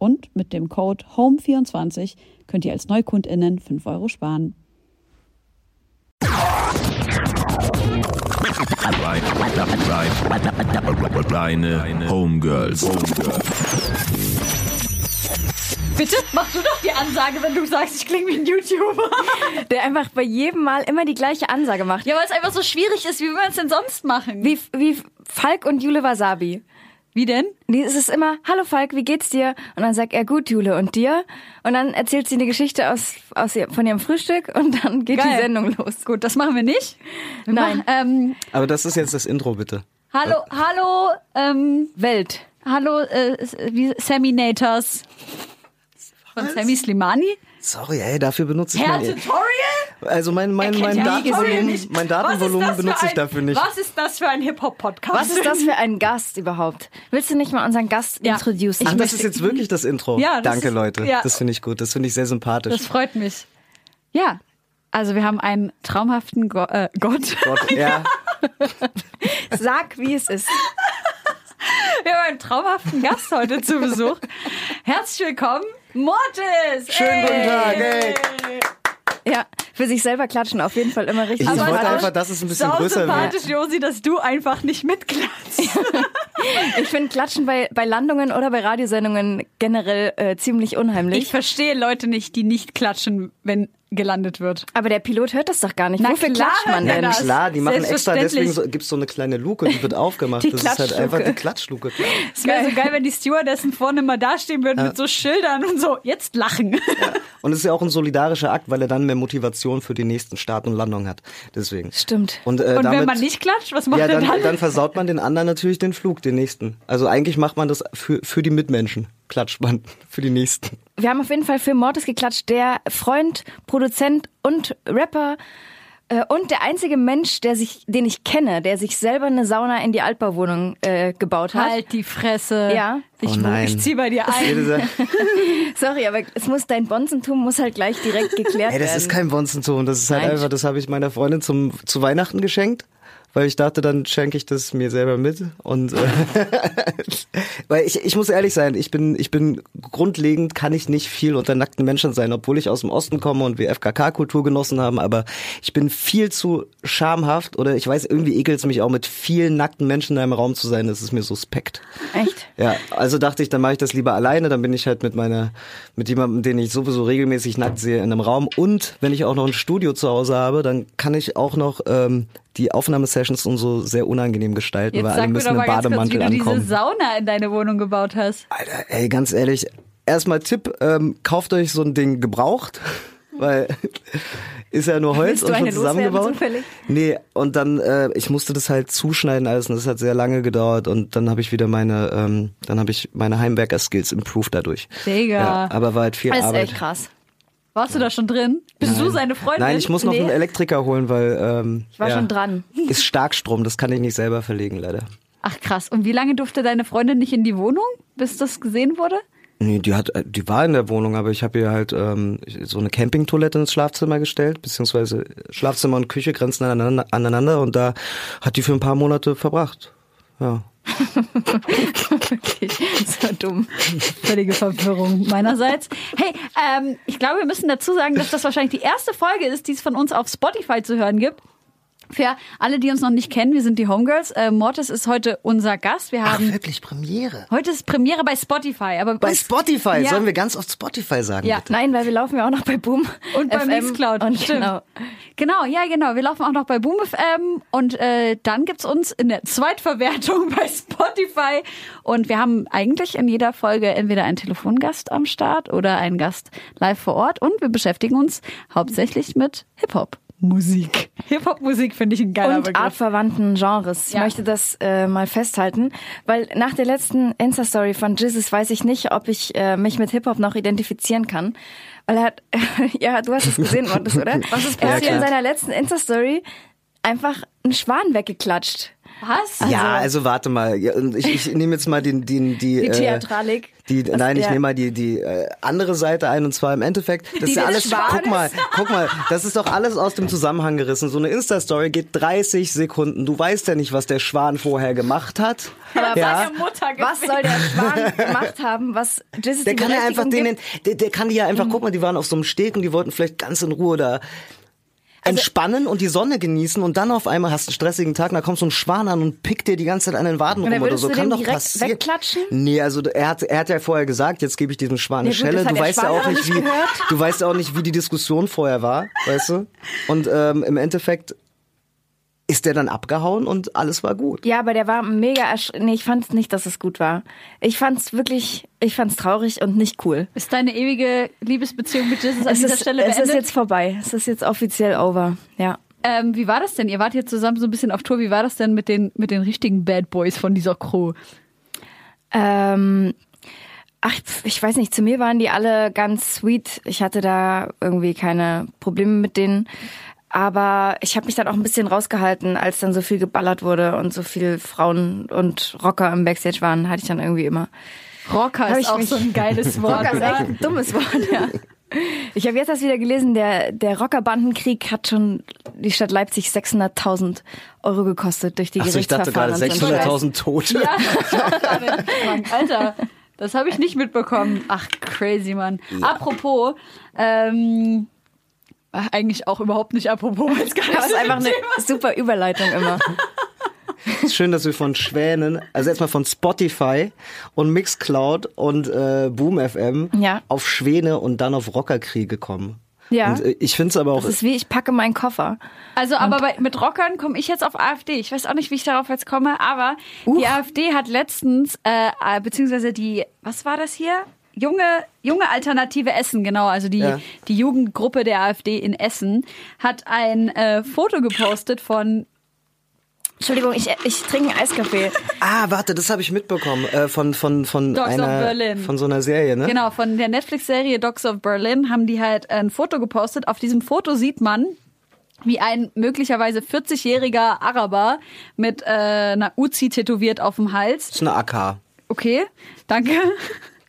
Und mit dem Code HOME24 könnt ihr als NeukundInnen 5 Euro sparen. Reine Homegirls. Bitte mach du doch die Ansage, wenn du sagst, ich klinge wie ein YouTuber. Der einfach bei jedem Mal immer die gleiche Ansage macht. Ja, weil es einfach so schwierig ist. Wie will man es denn sonst machen? Wie, wie Falk und Jule Wasabi. Wie denn? Nee, es ist immer, hallo Falk, wie geht's dir? Und dann sagt er, gut, Jule, und dir? Und dann erzählt sie eine Geschichte aus, aus ihr, von ihrem Frühstück und dann geht Geil. die Sendung los. Gut, das machen wir nicht. Wir Nein. Machen, ähm, Aber das ist jetzt das Intro, bitte. hallo, hallo, ähm, Welt. hallo, äh, wie Saminators. Von Sammy Slimani. Sorry, ey, dafür benutze ich mein, Tutorial? also mein, mein, mein Tutorial Datenvolumen, mein Datenvolumen benutze ich ein- dafür nicht. Was ist das für ein Hip-Hop-Podcast? Was ist das für ein Gast überhaupt? Willst du nicht mal unseren Gast Ja. introducen? Ach, das ist jetzt wirklich das Intro. Ja, das Danke, ist- Leute. ja. Das finde ich gut. Das finde ich sehr sympathisch. Das freut mich. Ja, also wir haben einen traumhaften Go äh, Gott. Gott, ja. Sag, wie es ist. Wir haben einen traumhaften Gast heute zu Besuch. Herzlich willkommen, Mortis! Schönen guten Tag, ey. Ja, für sich selber klatschen auf jeden Fall immer richtig. Ich wollte sympathisch. einfach, dass es ein bisschen größer wird. sympathisch, Josi, dass du einfach nicht mitklatschst. Ich finde Klatschen bei, bei Landungen oder bei Radiosendungen generell äh, ziemlich unheimlich. Ich verstehe Leute nicht, die nicht klatschen, wenn gelandet wird. Aber der Pilot hört das doch gar nicht. Na Wofür klar klatscht man denn? das. Klar, die machen extra, deswegen so, gibt es so eine kleine Luke, die wird aufgemacht. Die das ist halt einfach die Klatschluke. Es wäre so geil, wenn die Stewardessen vorne mal dastehen würden mit so Schildern und so, jetzt lachen. Und es ist ja auch ein solidarischer Akt, weil er dann mehr Motivation für die nächsten Start und Landung hat. Deswegen. Stimmt. Und, äh, Und damit, wenn man nicht klatscht, was macht ja, dann, dann? dann versaut man den anderen natürlich den Flug, den nächsten. Also eigentlich macht man das für, für die Mitmenschen. Klatscht man für die nächsten. Wir haben auf jeden Fall für Mortis geklatscht, der Freund, Produzent und Rapper äh, und der einzige Mensch, der sich, den ich kenne, der sich selber eine Sauna in die Altbauwohnung äh, gebaut hat. Halt die Fresse. Ja. Ich, Oh nein. ich zieh bei dir ein. Sorry, aber es muss dein Bonzentum muss halt gleich direkt geklärt Ey, das werden. ist kein Bonzenton. Das ist halt Nein. einfach, das habe ich meiner Freundin zum, zu Weihnachten geschenkt. Weil ich dachte, dann schenke ich das mir selber mit. Und äh, weil ich, ich muss ehrlich sein, ich bin, ich bin grundlegend kann ich nicht viel unter nackten Menschen sein, obwohl ich aus dem Osten komme und wir FKK-Kultur genossen haben, aber ich bin viel zu schamhaft oder ich weiß, irgendwie ekelt es mich auch mit vielen nackten Menschen in einem Raum zu sein. Das ist mir suspekt. Echt? Ja, also dachte ich, dann mache ich das lieber alleine, dann bin ich halt mit meiner, mit jemandem, den ich sowieso regelmäßig nackt sehe, in einem Raum. Und wenn ich auch noch ein Studio zu Hause habe, dann kann ich auch noch ähm, die Aufnahmesessions und so sehr unangenehm gestalten, Jetzt weil alle müssen im ganz kurz, wie Bademantel du diese ankommen. Sauna in deine Wohnung gebaut hast. Alter, ey, ganz ehrlich, erstmal Tipp, ähm, kauft euch so ein Ding gebraucht, weil ist ja nur Holz und schon zusammengebaut. zufällig? Nee, und dann, äh, ich musste das halt zuschneiden alles und das hat sehr lange gedauert und dann habe ich wieder meine, ähm, dann habe ich meine Heimwerker-Skills improved dadurch. Digga. Ja, aber war halt viel Das ist Arbeit. echt krass. Warst du da schon drin? Bist du seine Freundin? Nein, ich muss noch Nee. einen Elektriker holen, weil ähm, Ich war ja, schon dran. Ist Starkstrom, das kann ich nicht selber verlegen, leider. Ach krass. Und wie lange durfte deine Freundin nicht in die Wohnung, bis das gesehen wurde? Nee, die hat, äh, die war in der Wohnung, aber ich habe ihr halt ähm, so eine Campingtoilette ins Schlafzimmer gestellt, beziehungsweise Schlafzimmer und Küche grenzen aneinander, aneinander und da hat die für ein paar Monate verbracht. Ja. Okay, so dumm. Völlige Verwirrung meinerseits. Hey, ähm, ich glaube, wir müssen dazu sagen, dass das wahrscheinlich die erste Folge ist, die es von uns auf Spotify zu hören gibt. Für alle, die uns noch nicht kennen, wir sind die Homegirls. Äh, Mortis ist heute unser Gast. Wir Ach, haben wirklich, Premiere. heute ist Premiere bei Spotify, aber Bei uns- Spotify, Ja. sollen wir ganz oft Spotify sagen, Ja. bitte? Nein, weil wir laufen ja auch noch bei Boom. Und bei FM Mixcloud. Und Stimmt. genau. Genau, ja, genau. Wir laufen auch noch bei Boom FM und äh, dann gibt's uns in der Zweitverwertung bei Spotify. Und wir haben eigentlich in jeder Folge entweder einen Telefongast am Start oder einen Gast live vor Ort. Und wir beschäftigen uns hauptsächlich mit Hip-Hop. Musik. Hip-Hop-Musik finde ich ein geiler Und Begriff. artverwandten Genres. Ich Ja. möchte das äh, mal festhalten, weil nach der letzten Insta-Story von Jizzes weiß ich nicht, ob ich äh, mich mit Hip-Hop noch identifizieren kann. Weil er hat, ja, du hast es gesehen, Mortis, oder? Was ist Er hat passiert? in seiner letzten Insta-Story einfach einen Schwan weggeklatscht. Was? ja, also warte mal. Ich, ich nehme jetzt mal den, den, die, Die äh, Theatralik. Die, Das- nein, ich nehme mal die, die äh, andere Seite ein und zwar im Endeffekt. Das ist ja alles. Schwanes. Guck mal, guck mal, das ist doch alles aus dem Zusammenhang gerissen. So eine Insta-Story geht 30 Sekunden. Du weißt ja nicht, was der Schwan vorher gemacht hat. Aber ja. was, Mutter was soll der Schwan gemacht haben, was Jizzes Der die kann ja einfach denen, der, der kann die ja einfach, Mhm. guck mal, die waren auf so einem Steg und die wollten vielleicht ganz in Ruhe da Also entspannen und die Sonne genießen und dann auf einmal hast du einen stressigen Tag, und da kommt so ein Schwan an und pickt dir die ganze Zeit an den Waden rum oder so. du Kann doch passieren. wegklatschen? Nee, also er hat, er hat ja vorher gesagt, jetzt gebe ich diesem Schwan eine Nee, Schelle. Du weißt ja auch nicht, nicht wie, gehört. du weißt ja auch nicht, wie die Diskussion vorher war, weißt du? Und ähm, im Endeffekt ist der dann abgehauen und alles war gut. Ja, aber der war mega ersch Nee, ich fand's nicht, dass es gut war. Ich fand's wirklich, ich fand's traurig und nicht cool. Ist deine ewige Liebesbeziehung mit Jesus an Es dieser ist, Stelle es beendet? ist jetzt vorbei. Es ist jetzt offiziell over. Ja. ähm, wie war das denn? Ihr wart jetzt zusammen so ein bisschen auf Tour. Wie war das denn mit den, mit den richtigen Bad Boys von dieser Crew? Ähm, ach, ich weiß nicht, zu mir waren die alle ganz sweet. Ich hatte da irgendwie keine Probleme mit denen. Aber ich habe mich dann auch ein bisschen rausgehalten, als dann so viel geballert wurde und so viel Frauen und Rocker im Backstage waren, hatte ich dann irgendwie immer. Rocker Hab ist ich auch so ein geiles Wort. Rocker ist echt ein dummes Wort, ja. Ich habe jetzt erst wieder gelesen, der, der Rockerbandenkrieg hat schon die Stadt Leipzig 600.000 Euro gekostet durch die Achso, ich dachte gerade Gerichtsverfahren. und so einen 600.000 Scheiß. Tote. Ja. Alter, das habe ich nicht mitbekommen. Ach, crazy, Mann. Apropos, ähm, ach, eigentlich auch überhaupt nicht apropos, so ist einfach eine Thema- super Überleitung immer. ist schön, dass wir von Schwänen, also erstmal von Spotify und Mixcloud und äh, Boom FM Ja. auf Schwäne und dann auf Rockerkriege kommen. Ja. Und äh, ich finde es aber auch Das ist wie, ich packe meinen Koffer. Also, aber bei, mit Rockern komme ich jetzt auf AfD. Ich weiß auch nicht, wie ich darauf jetzt komme, aber die AfD hat letztens, äh, äh, beziehungsweise die, was war das hier? Junge, junge Alternative Essen, genau, also die, Ja. die Jugendgruppe der AfD in Essen hat ein äh, Foto gepostet von Entschuldigung, ich, ich trinke einen Eiskaffee. Ah, warte, das habe ich mitbekommen äh, von von von Dogs of einer Berlin. von so einer Serie, ne? Genau, von der Netflix-Serie Dogs of Berlin haben die halt ein Foto gepostet. Auf diesem Foto sieht man, wie ein möglicherweise 40-jähriger Araber mit äh, einer Uzi tätowiert auf dem Hals. Das ist eine AK. Okay, danke.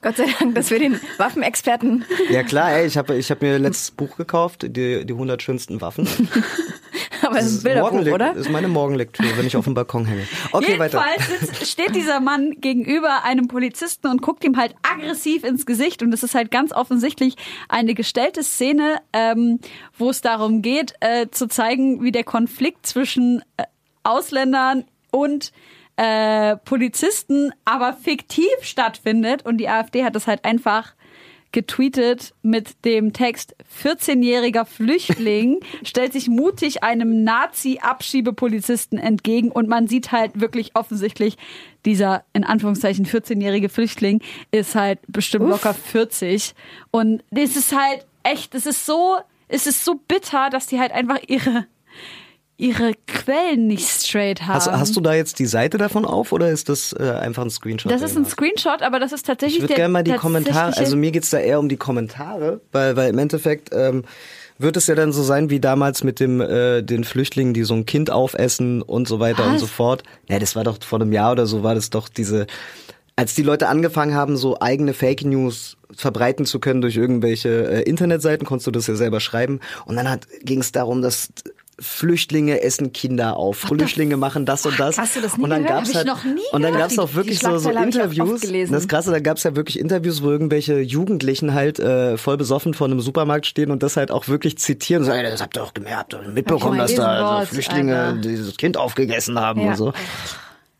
Gott sei Dank, dass wir den Waffenexperten. Ja klar, ey, ich habe ich hab mir letztes Buch gekauft, die die 100 schönsten Waffen. Aber es ist ein Bilderbuch, oder? Das ist meine Morgenlektüre, wenn ich auf dem Balkon hänge. Okay, weiter. Jedenfalls sitzt, steht dieser Mann gegenüber einem Polizisten und guckt ihm halt aggressiv ins Gesicht. Und es ist halt ganz offensichtlich eine gestellte Szene, ähm, wo es darum geht, äh, zu zeigen, wie der Konflikt zwischen äh, Ausländern und äh, Polizisten aber fiktiv stattfindet. Und die AfD hat das halt einfach getweetet mit dem Text 14-jähriger Flüchtling stellt sich mutig einem Nazi-Abschiebepolizisten entgegen. Und man sieht halt wirklich offensichtlich, dieser in Anführungszeichen 14-jährige Flüchtling ist halt bestimmt locker 40 und es ist halt echt, es ist so, es ist so bitter, dass die halt einfach ihre ihre Quellen nicht straight haben. Hast, hast du da jetzt die Seite davon auf oder ist das äh, einfach ein Screenshot? das ist ein Screenshot, aber das ist tatsächlich Ich würde gerne mal die Kommentare, also mir geht's da eher um die Kommentare, weil, weil im Endeffekt ähm, wird es ja dann so sein wie damals mit dem äh, den Flüchtlingen, die so ein Kind aufessen und so weiter und Was? so fort. Ja, das war doch vor einem Jahr oder so, war das doch diese, als die Leute angefangen haben, so eigene Fake News verbreiten zu können durch irgendwelche äh, Internetseiten, konntest du das ja selber schreiben. Und dann ging es darum, dass Flüchtlinge essen Kinder auf, Flüchtlinge machen das und das. hast du das nie und dann gehört? gab's halt, noch nie Und dann gab's auch wirklich so, so auch Interviews. Das Krasse, da gab's ja wirklich Interviews, wo irgendwelche Jugendlichen halt äh, voll besoffen vor einem Supermarkt stehen und das halt auch wirklich zitieren. So, ey, das habt ihr doch gemerkt, ihr mitbekommen, dass da also Flüchtlinge Alter. dieses Kind aufgegessen haben Ja. und so.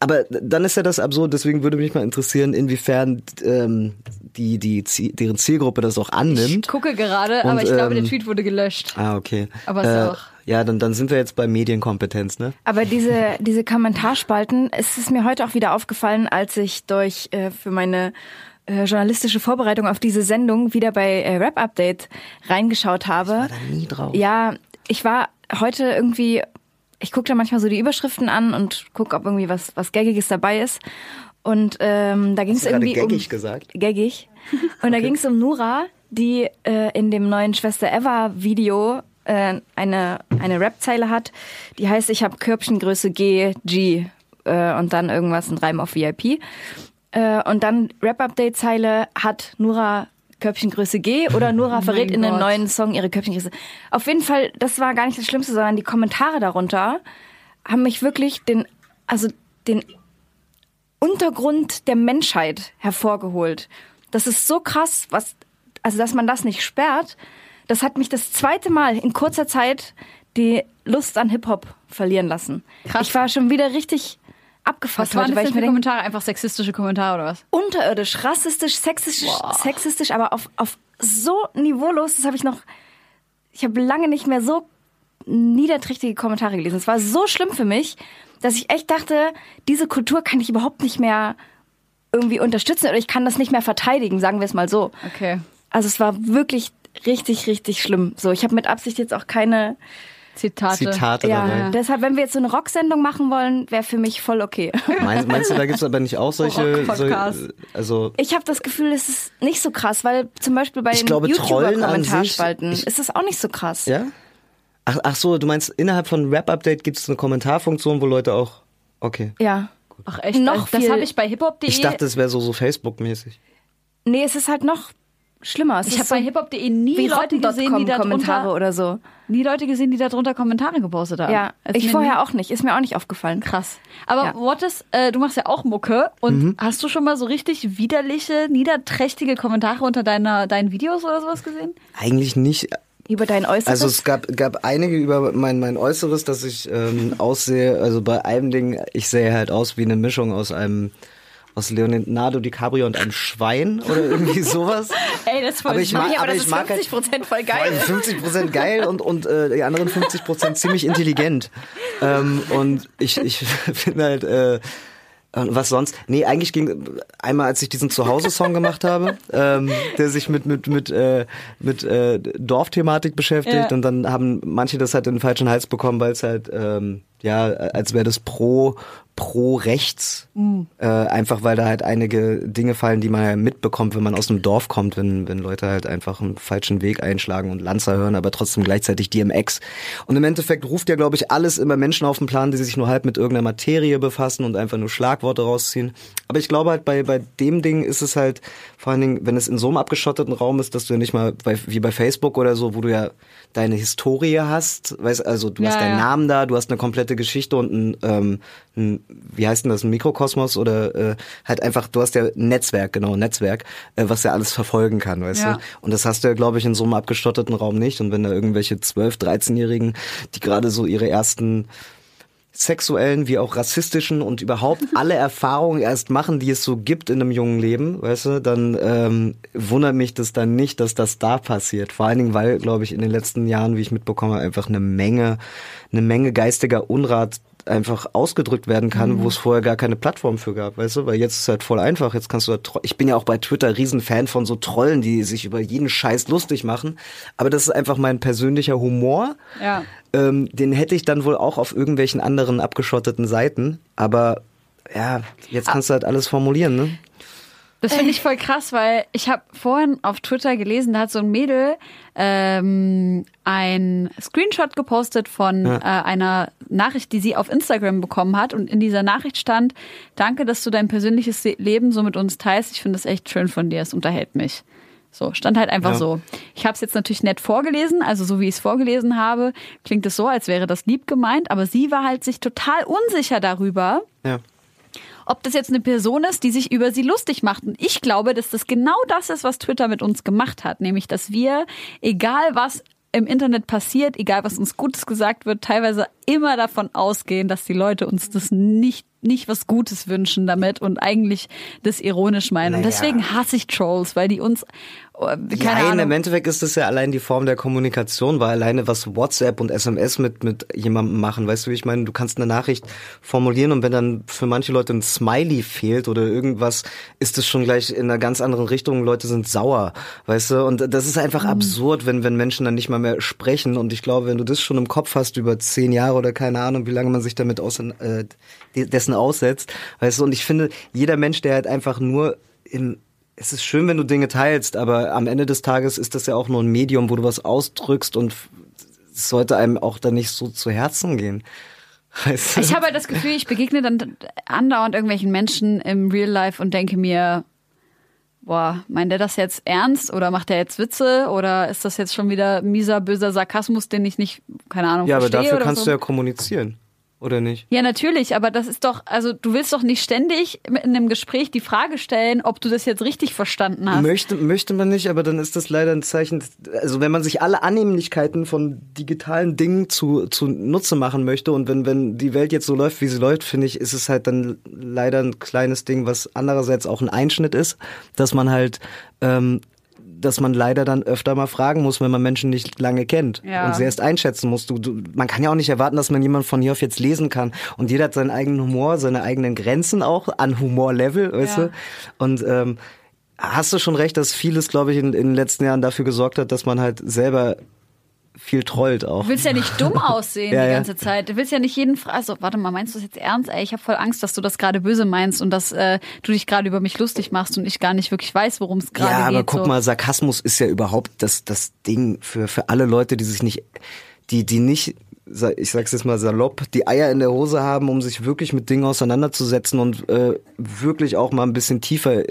Aber dann ist ja das absurd, deswegen würde mich mal interessieren, inwiefern ähm, die, die, deren Zielgruppe das auch Ich annimmt. gucke gerade, Und, aber ich glaube, der ähm, Tweet wurde gelöscht. Ah, okay. Aber ist äh, auch- Ja, dann, dann sind wir jetzt bei Medienkompetenz, ne? Aber diese, diese Kommentarspalten, es ist mir heute auch wieder aufgefallen, als ich durch äh, für meine äh, journalistische Vorbereitung auf diese Sendung wieder bei äh, Rap Update reingeschaut habe. War da nie drauf. Ja, ich war heute irgendwie, ich gucke da manchmal so die Überschriften an und gucke, ob irgendwie was, was Gaggiges dabei ist. Und ähm, da ging es irgendwie gaggig um gesagt? gaggig. Und da ging es um Nura, die äh, in dem neuen Schwester Eva Video äh, eine eine Rapzeile hat, die heißt ich habe Körbchengröße G G äh, und dann irgendwas ein Reim auf VIP. Äh, und dann Rap Update Zeile hat Nura Körbchengröße G oder Nura verrät in einem neuen Song ihre Körbchengröße. Auf jeden Fall, das war gar nicht das Schlimmste, sondern die Kommentare darunter haben mich wirklich den also den Untergrund der Menschheit hervorgeholt. Das ist so krass, was, also dass man das nicht sperrt. Das hat mich das zweite Mal in kurzer Zeit die Lust an Hip-Hop verlieren lassen. Krass. Ich war schon wieder richtig abgefuckt Was waren heute, das weil ich mir denke, Kommentare? Einfach sexistische Kommentare oder was? unterirdisch, rassistisch, sexistisch, sexistisch, aber auf, auf so niveaulos, das habe ich noch, ich habe lange nicht mehr so niederträchtige Kommentare gelesen. Es war so schlimm für mich, dass ich echt dachte, diese Kultur kann ich überhaupt nicht mehr irgendwie unterstützen oder ich kann das nicht mehr verteidigen, sagen wir es mal so. Okay. Also es war wirklich richtig, richtig schlimm. So, ich habe mit Absicht jetzt auch keine. Zitate. Zitate Ja, dabei. deshalb, wenn wir jetzt so eine Rocksendung machen wollen, wäre für mich voll okay. Meinst, meinst du, da gibt's aber nicht auch solche, Rock-Podcast. solche also Ich habe das Gefühl, es ist nicht so krass, weil zum Beispiel bei Ich den YouTuber-Kommentarspalten ist das auch nicht so krass. ja? Ach, ach so, du meinst innerhalb von Rap Update gibt's eine Kommentarfunktion, wo Leute auch okay. Ja. Ach echt? Noch das viel- habe ich bei hiphop.de. Ich dachte, es wäre so so Facebook mäßig. Nee, es ist halt noch schlimmer. Es ich habe bei so hiphop.de nie wie Leute gesehen, die da Kommentare drunter, oder so. nie Leute gesehen, die da drunter Kommentare gepostet haben. Ja, Es ich vorher nie- auch nicht. Ist mir auch nicht aufgefallen. Krass. Aber Ja. what is, äh, du machst ja auch Mucke und Mhm. hast du schon mal so richtig widerliche, niederträchtige Kommentare unter deiner, deinen Videos oder sowas gesehen? Eigentlich nicht. Über dein Äußeres. Also es gab, gab einige über mein, mein Äußeres, dass ich ähm, aussehe, also bei einem Ding, ich sehe halt aus wie eine Mischung aus einem aus Leonardo DiCaprio und einem Schwein oder irgendwie sowas. Ey, das ist voll Aber ich okay, aber, aber das ich ist mag halt 50 voll geil. Also 50 Prozent geil und, und äh, die anderen 50 Prozent ziemlich intelligent. Ähm, und ich, ich finde halt, äh, was sonst? Nee, eigentlich ging einmal, als ich diesen Zuhause-Song gemacht habe, ähm, der sich mit mit mit äh, mit äh, Dorfthematik beschäftigt Ja. und dann haben manche das halt in den falschen Hals bekommen, weil es halt ähm, ja, als wäre das pro pro rechts, äh, einfach weil da halt einige Dinge fallen, die man ja mitbekommt, wenn man aus dem Dorf kommt, wenn wenn Leute halt einfach einen falschen Weg einschlagen und Lanzer hören, aber trotzdem gleichzeitig DMX. Und im Endeffekt ruft ja, glaube ich, alles immer Menschen auf den Plan, die sich nur halb mit irgendeiner Materie befassen und einfach nur Schlagworte rausziehen. Aber ich glaube halt bei bei dem Ding ist es halt vor allen Dingen, wenn es in so einem abgeschotteten Raum ist, dass du ja nicht mal bei, wie bei Facebook oder so, wo du ja deine Historie hast, weißt also du hast Ja, deinen ja. Namen da, du hast eine komplette Geschichte und ein, ähm, ein wie heißt denn das, ein Mikrokosmos oder äh, halt einfach, du hast ja ein Netzwerk, genau, ein Netzwerk, äh, was ja alles verfolgen kann, weißt Ja. du? Und das hast du ja, glaube ich, in so einem abgestotteten Raum nicht. Und wenn da irgendwelche 12-, 13-Jährigen, die gerade so ihre ersten sexuellen wie auch rassistischen und überhaupt alle Erfahrungen erst machen, die es so gibt in einem jungen Leben, weißt du, dann ähm, wundert mich das dann nicht, dass das da passiert. Vor allen Dingen, weil, glaube ich, in den letzten Jahren, wie ich mitbekomme, einfach eine Menge, eine Menge geistiger Unrat einfach ausgedrückt werden kann, wo es vorher gar keine Plattform für gab, weißt du, weil jetzt ist es halt voll einfach, jetzt kannst du tro- ich bin ja auch bei Twitter Riesenfan von so Trollen, die sich über jeden Scheiß lustig machen, aber das ist einfach mein persönlicher Humor, Ja. ähm, den hätte ich dann wohl auch auf irgendwelchen anderen abgeschotteten Seiten. Aber ja, jetzt kannst du halt alles formulieren, ne? Das finde ich voll krass, weil ich habe vorhin auf Twitter gelesen, da hat so ein Mädel ähm, ein Screenshot gepostet von äh, einer Nachricht, die sie auf Instagram bekommen hat. Und in dieser Nachricht stand, danke, dass du dein persönliches Leben so mit uns teilst. Ich finde das echt schön von dir, es unterhält mich. So, stand halt einfach Ja. so. Ich habe es jetzt natürlich nett vorgelesen, also so wie ich es vorgelesen habe, klingt es so, als wäre das lieb gemeint, aber sie war halt sich total unsicher darüber, Ja. Ob das jetzt eine Person ist, die sich über sie lustig macht. Und ich glaube, dass das genau das ist, was Twitter mit uns gemacht hat. Nämlich, dass wir, egal was im Internet passiert, egal was uns Gutes gesagt wird, teilweise immer davon ausgehen, dass die Leute uns das nicht nicht was Gutes wünschen damit und eigentlich das ironisch meinen. Und Naja. deswegen hasse ich Trolls, weil die uns keine Nein, Ahnung. im Endeffekt ist das ja allein die Form der Kommunikation, weil alleine was WhatsApp und SMS mit, mit jemandem machen, weißt du, wie ich meine, du kannst eine Nachricht formulieren und wenn dann für manche Leute ein Smiley fehlt oder irgendwas, ist es schon gleich in einer ganz anderen Richtung, Leute sind sauer, weißt du, und das ist einfach absurd, wenn, wenn Menschen dann nicht mal mehr sprechen. Und ich glaube, wenn du das schon im Kopf hast über zehn Jahre oder keine Ahnung, wie lange man sich damit aus, äh, dessen aussetzt, weißt du, und ich finde, jeder Mensch, der halt einfach nur in es ist schön, wenn du Dinge teilst, aber am Ende des Tages ist das ja auch nur ein Medium, wo du was ausdrückst und es sollte einem auch dann nicht so zu Herzen gehen. Weißt du? Ich habe halt das Gefühl, ich begegne dann andauernd irgendwelchen Menschen im Real Life und denke mir, boah, meint der das jetzt ernst oder macht er jetzt Witze oder ist das jetzt schon wieder mieser, böser Sarkasmus, den ich nicht, keine Ahnung, ja, aber dafür oder kannst so? du ja kommunizieren, oder nicht? Ja, natürlich, aber das ist doch, also du willst doch nicht ständig in einem Gespräch die Frage stellen, ob du das jetzt richtig verstanden hast. Möchte, möchte man nicht, aber dann ist das leider ein Zeichen, also wenn man sich alle Annehmlichkeiten von digitalen Dingen zu, zu Nutze machen möchte und wenn, wenn die Welt jetzt so läuft, wie sie läuft, finde ich, ist es halt dann leider ein kleines Ding, was andererseits auch ein Einschnitt ist, dass man halt, ähm, dass man leider dann öfter mal fragen muss, wenn man Menschen nicht lange kennt Ja. und sie erst einschätzen muss. Du, du, man kann ja auch nicht erwarten, dass man jemand von hier auf jetzt lesen kann. Und jeder hat seinen eigenen Humor, seine eigenen Grenzen auch an Humorlevel, weißt Ja. du? Und ähm, hast du schon recht, dass vieles, glaube ich, in, in den letzten Jahren dafür gesorgt hat, dass man halt selber viel trollt auch. Du willst ja nicht dumm aussehen Ja, die ja. ganze Zeit. Du willst ja nicht jeden fragen. Also, warte mal, meinst du das jetzt ernst? Ey, ich habe voll Angst, dass du das gerade böse meinst und dass äh, du dich gerade über mich lustig machst und ich gar nicht wirklich weiß, worum es gerade Ja, geht. aber guck so. mal, Sarkasmus ist ja überhaupt das, das Ding für, für alle Leute, die sich nicht, die, die nicht, ich sag's jetzt mal salopp, die Eier in der Hose haben, um sich wirklich mit Dingen auseinanderzusetzen und äh, wirklich auch mal ein bisschen tiefer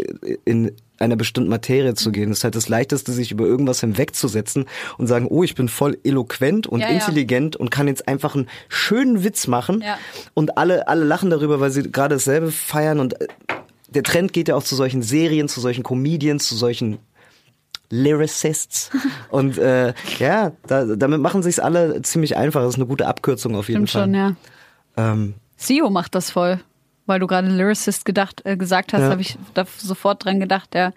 in einer bestimmten Materie zu gehen. Das ist halt das Leichteste, sich über irgendwas hinwegzusetzen und sagen, oh, ich bin voll eloquent und Ja, ja. intelligent und kann jetzt einfach einen schönen Witz machen Ja. und alle, alle lachen darüber, weil sie gerade dasselbe feiern und äh, der Trend geht ja auch zu solchen Serien, zu solchen Comedians, zu solchen Lyricists. Und äh, ja, da, damit machen sich's alle ziemlich einfach. Das ist eine gute Abkürzung auf jeden Stimmt Fall. schon, ja. Ähm, Sio macht das voll. Weil du gerade Lyricist gedacht, äh, gesagt hast, Ja. habe ich da sofort dran gedacht, ja.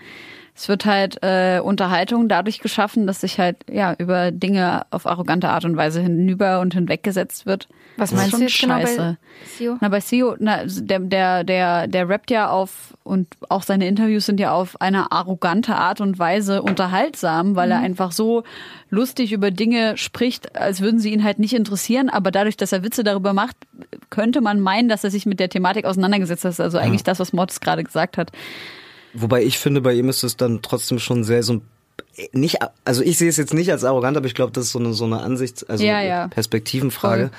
Es wird halt äh, Unterhaltung dadurch geschaffen, dass sich halt ja über Dinge auf arrogante Art und Weise hinüber und hinweggesetzt wird. Was Das meinst schon du jetzt genau bei scheiße. Sio? Na, bei Sio, na, der, der, der, der rappt ja auf und auch seine Interviews sind ja auf eine arrogante Art und Weise unterhaltsam, weil er einfach so lustig über Dinge spricht, als würden sie ihn halt nicht interessieren. Aber dadurch, dass er Witze darüber macht, könnte man meinen, dass er sich mit der Thematik auseinandergesetzt hat. Also eigentlich das, was Mortis gerade gesagt hat. Wobei ich finde, bei ihm ist es dann trotzdem schon sehr so ein nicht, also ich sehe es jetzt nicht als arrogant, aber ich glaube, das ist so eine, so eine Ansichts-, also Ja, ja. Perspektivenfrage.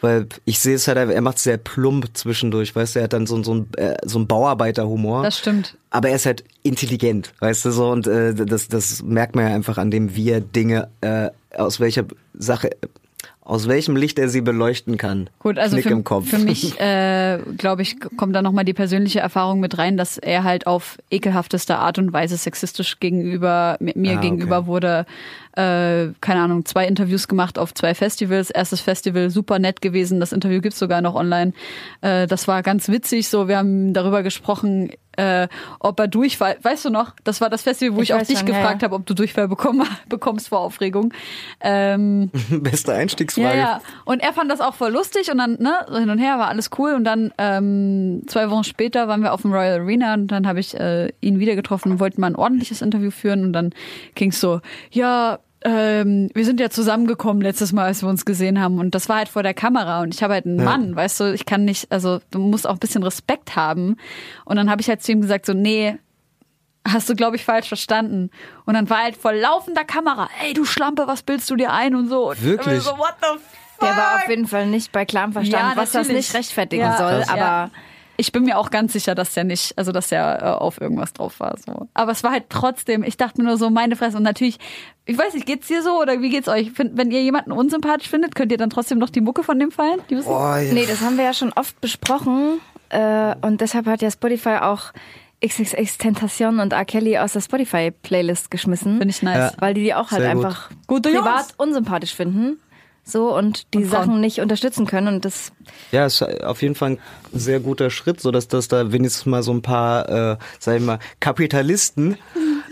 Weil ich sehe es halt, er macht es sehr plump zwischendurch, weißt du, er hat dann so, so ein, äh, so ein Bauarbeiterhumor. Das stimmt. aber er ist halt intelligent, weißt du so und äh, das das merkt man ja einfach an dem wie er Dinge äh, aus welcher Sache aus welchem Licht er sie beleuchten kann. Gut, also Knick für, für mich, äh, glaube ich, kommt da nochmal die persönliche Erfahrung mit rein, dass er halt auf ekelhafteste Art und Weise sexistisch gegenüber mir Ah, okay. gegenüber wurde. Äh, keine Ahnung, zwei Interviews gemacht auf zwei Festivals. Erstes Festival super nett gewesen. Das Interview gibt's sogar noch online. Äh, das war ganz witzig. So, wir haben darüber gesprochen, äh, ob er Durchfall. Weißt du noch? Das war das Festival, wo ich, Ich auch dich schon, gefragt ja. habe, ob du Durchfall bekomm, bekommst vor Aufregung. Ähm, Beste Einstiegsfrage. ja, ja. Und er fand das auch voll lustig und dann, ne, so hin und her war alles cool. Und dann ähm, zwei Wochen später waren wir auf dem Royal Arena und dann habe ich äh, ihn wieder getroffen und wollten mal ein ordentliches Interview führen. Und dann ging's so, ja, ähm, wir sind ja zusammengekommen letztes Mal, als wir uns gesehen haben. Und das war halt vor der Kamera. Und ich habe halt einen Mann, weißt du, ich kann nicht, also du musst auch ein bisschen Respekt haben. Und dann habe ich halt zu ihm gesagt, so, nee, hast du, glaube ich, falsch verstanden. Und dann war halt vor laufender Kamera, ey, du Schlampe, was bildest du dir ein und so. Und Wirklich? ich So, what the fuck? Der war auf jeden Fall nicht bei klarem Verstand, Ja, was das nicht rechtfertigen Ja, soll, aber Ja. Ich bin mir auch ganz sicher, dass der nicht, also dass der äh, auf irgendwas drauf war. So. Aber es war halt trotzdem, ich dachte mir nur so, meine Fresse. Und natürlich, ich weiß nicht, geht's dir so oder wie geht's euch? Find, wenn ihr jemanden unsympathisch findet, könnt ihr dann trotzdem noch die Mucke von dem feiern? Die Oh, ja. Nee, das haben wir ja schon oft besprochen. Äh, und deshalb hat ja Spotify auch XXX Tentation und R. Kelly aus der Spotify-Playlist geschmissen. Finde ich nice. Weil die die auch halt Sehr gut. einfach Jungs. privat unsympathisch finden. So und die Und. Sachen nicht unterstützen können. Und das Ja, ist auf jeden Fall ein sehr guter Schritt, so dass das da wenigstens mal so ein paar, äh, sag ich mal, Kapitalisten,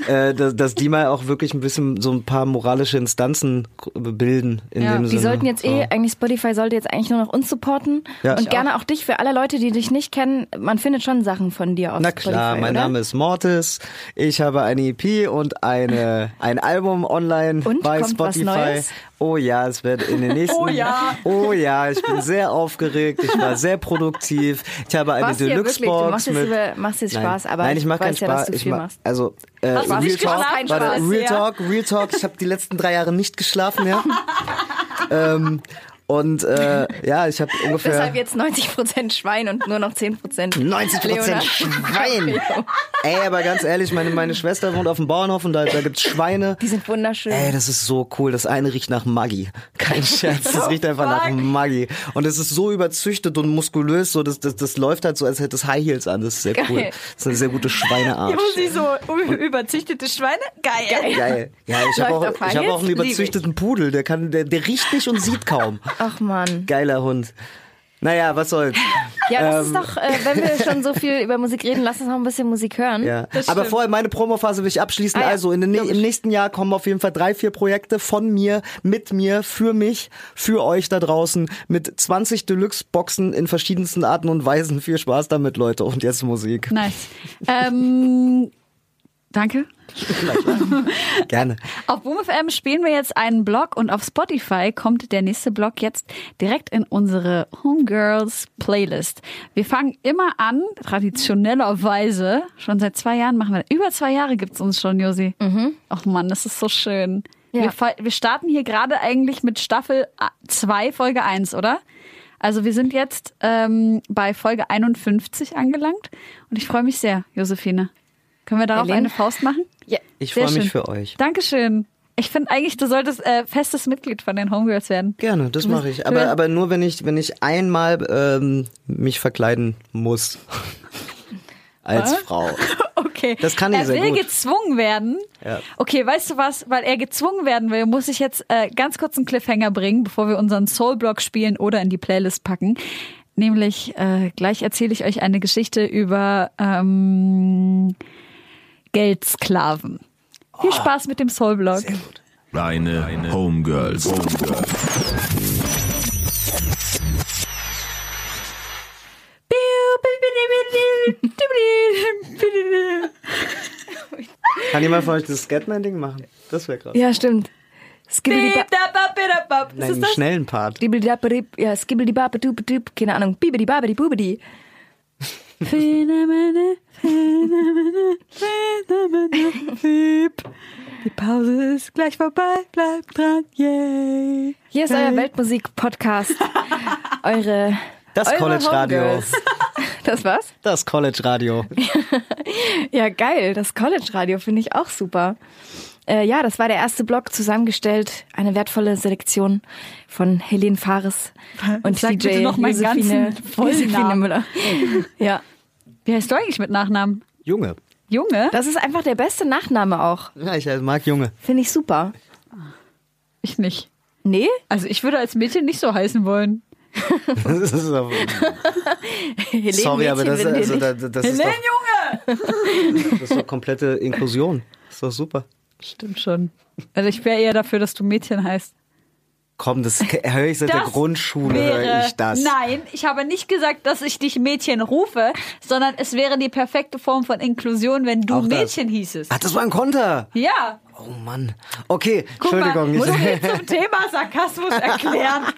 äh, dass, dass die mal auch wirklich ein bisschen so ein paar moralische Instanzen bilden in Ja, dem die Sinne. sollten jetzt eh, eigentlich Spotify sollte jetzt eigentlich nur noch uns supporten. Ja. und Ich gerne auch. dich, für alle Leute, die dich nicht kennen, man findet schon Sachen von dir auf Na Spotify. klar, mein oder? Name ist Mortis. Ich habe eine EP und eine, ein Album online Und? bei Spotify. Oh ja, es wird in den nächsten. Oh ja. Oh ja, ich bin sehr aufgeregt. Ich war sehr produktiv. Ich habe eine Warst du machst jetzt, mit. über, machst jetzt Nein. Spaß, aber Nein, ich mache keinen weiß ja, dass Spaß. du ich viel mach, machst. also äh, Hast Real nicht Talk, geschlafen, warte, Real? Talk, Real Talk. Ich habe die letzten drei Jahre nicht geschlafen, ja. ähm, und äh, ja, ich habe ungefähr Deshalb jetzt 90% Schwein und nur noch 10% 90 Leonard. Schwein. Ey, aber ganz ehrlich, meine, meine Schwester wohnt auf dem Bauernhof und da, da gibt's Schweine. Die sind wunderschön. Ey, das ist so cool. Das eine riecht nach Maggi. Kein Scherz, das riecht einfach nach Maggi. Und es ist so überzüchtet und muskulös, so das, das, das läuft halt so, als hätte es High Heels an. Das ist sehr cool. Geil. Das ist eine sehr gute Schweineart. sie so überzüchtete Schweine? Geil. Geil. Ja, ich habe auch, ich hab auch einen überzüchteten Pudel. Der kann, der, der riecht nicht und sieht kaum. Ach man. Geiler Hund. Naja, was soll's. Ja, das Ähm. ist doch, äh, wenn wir schon so viel über Musik reden, lass uns noch ein bisschen Musik hören. Ja. Aber vorher meine Promophase will ich abschließen. Ah ja, also in den, im nächsten Jahr kommen auf jeden Fall drei, vier Projekte von mir, mit mir, für mich, für euch da draußen mit 20 Deluxe-Boxen in verschiedensten Arten und Weisen. Viel Spaß damit, Leute. Und jetzt Musik. Nice. Ähm, danke. Gerne. Auf BoomFM spielen wir jetzt einen Blog und auf Spotify kommt der nächste Blog jetzt direkt in unsere Homegirls Playlist. Wir fangen immer an, traditionellerweise, schon seit zwei Jahren machen wir, über zwei Jahre gibt's uns schon, Josi. Mhm. Ach man, das ist so schön. Ja. Wir, wir starten hier gerade eigentlich mit Staffel 2, Folge 1, oder? Also wir sind jetzt ähm, bei Folge 51 angelangt und ich freue mich sehr, Josephine. Können wir darauf Eileen? eine Faust machen? Ja. Ich freue mich schön. für euch. Dankeschön. Ich finde eigentlich, du solltest äh, festes Mitglied von den Homegirls werden. Gerne, das mache ich. Aber, aber nur, wenn ich, wenn ich einmal ähm, mich verkleiden muss. Als Was? Frau. Okay. Das kann ich er sehr will gut. gezwungen werden. Ja. Okay, weißt du was? Weil er gezwungen werden will, muss ich jetzt äh, ganz kurz einen Cliffhanger bringen, bevor wir unseren Soul-Block spielen oder in die Playlist packen. Nämlich, äh, gleich erzähle ich euch eine Geschichte über ähm, Geldsklaven. Viel Spaß mit dem Soul-Block. Deine Homegirls. Homegirls. Kann jemand von euch das Scatman-Ding machen? Das wäre krass. Ja, stimmt. Nein, das? schnellen Part. ja, skibbidi keine Ahnung, bibidi babidi bubidi. Phänomene, Phänomene, Phänomene, Piep. Die Pause ist gleich vorbei, bleibt dran, yay. Hier ist euer Weltmusik-Podcast. Eure Das eure College Radio. Das was? Das College Radio. Ja, geil. Das College-Radio finde ich auch super. Äh, ja, das war der erste Blog zusammengestellt. Eine wertvolle Selektion von Helene Fares und Sag DJ bitte noch meinen Josephine Namen. Müller. Ja, Wie heißt du eigentlich mit Nachnamen? Junge. Junge? das ist einfach der beste Nachname auch. Ja, ich mag Junge. Finde ich super. Ich nicht. Nee? Also ich würde als Mädchen nicht so heißen wollen. Das ist doch, Helene sorry, aber das, Mädchen also, das, das, ist Helene, doch, Junge! das ist doch komplette Inklusion. Das ist doch super. Stimmt schon. Also ich wäre eher dafür, dass du Mädchen heißt. Komm, das höre ich seit der Das Grundschule, höre ich das. Nein, ich habe nicht gesagt, dass ich dich Mädchen rufe, sondern es wäre die perfekte Form von Inklusion, wenn du Auch das. Mädchen hießest. Ach, das war ein Konter. Ja. Oh Mann. Okay, Guck Entschuldigung. mal, muss ich- zum Thema Sarkasmus erklären.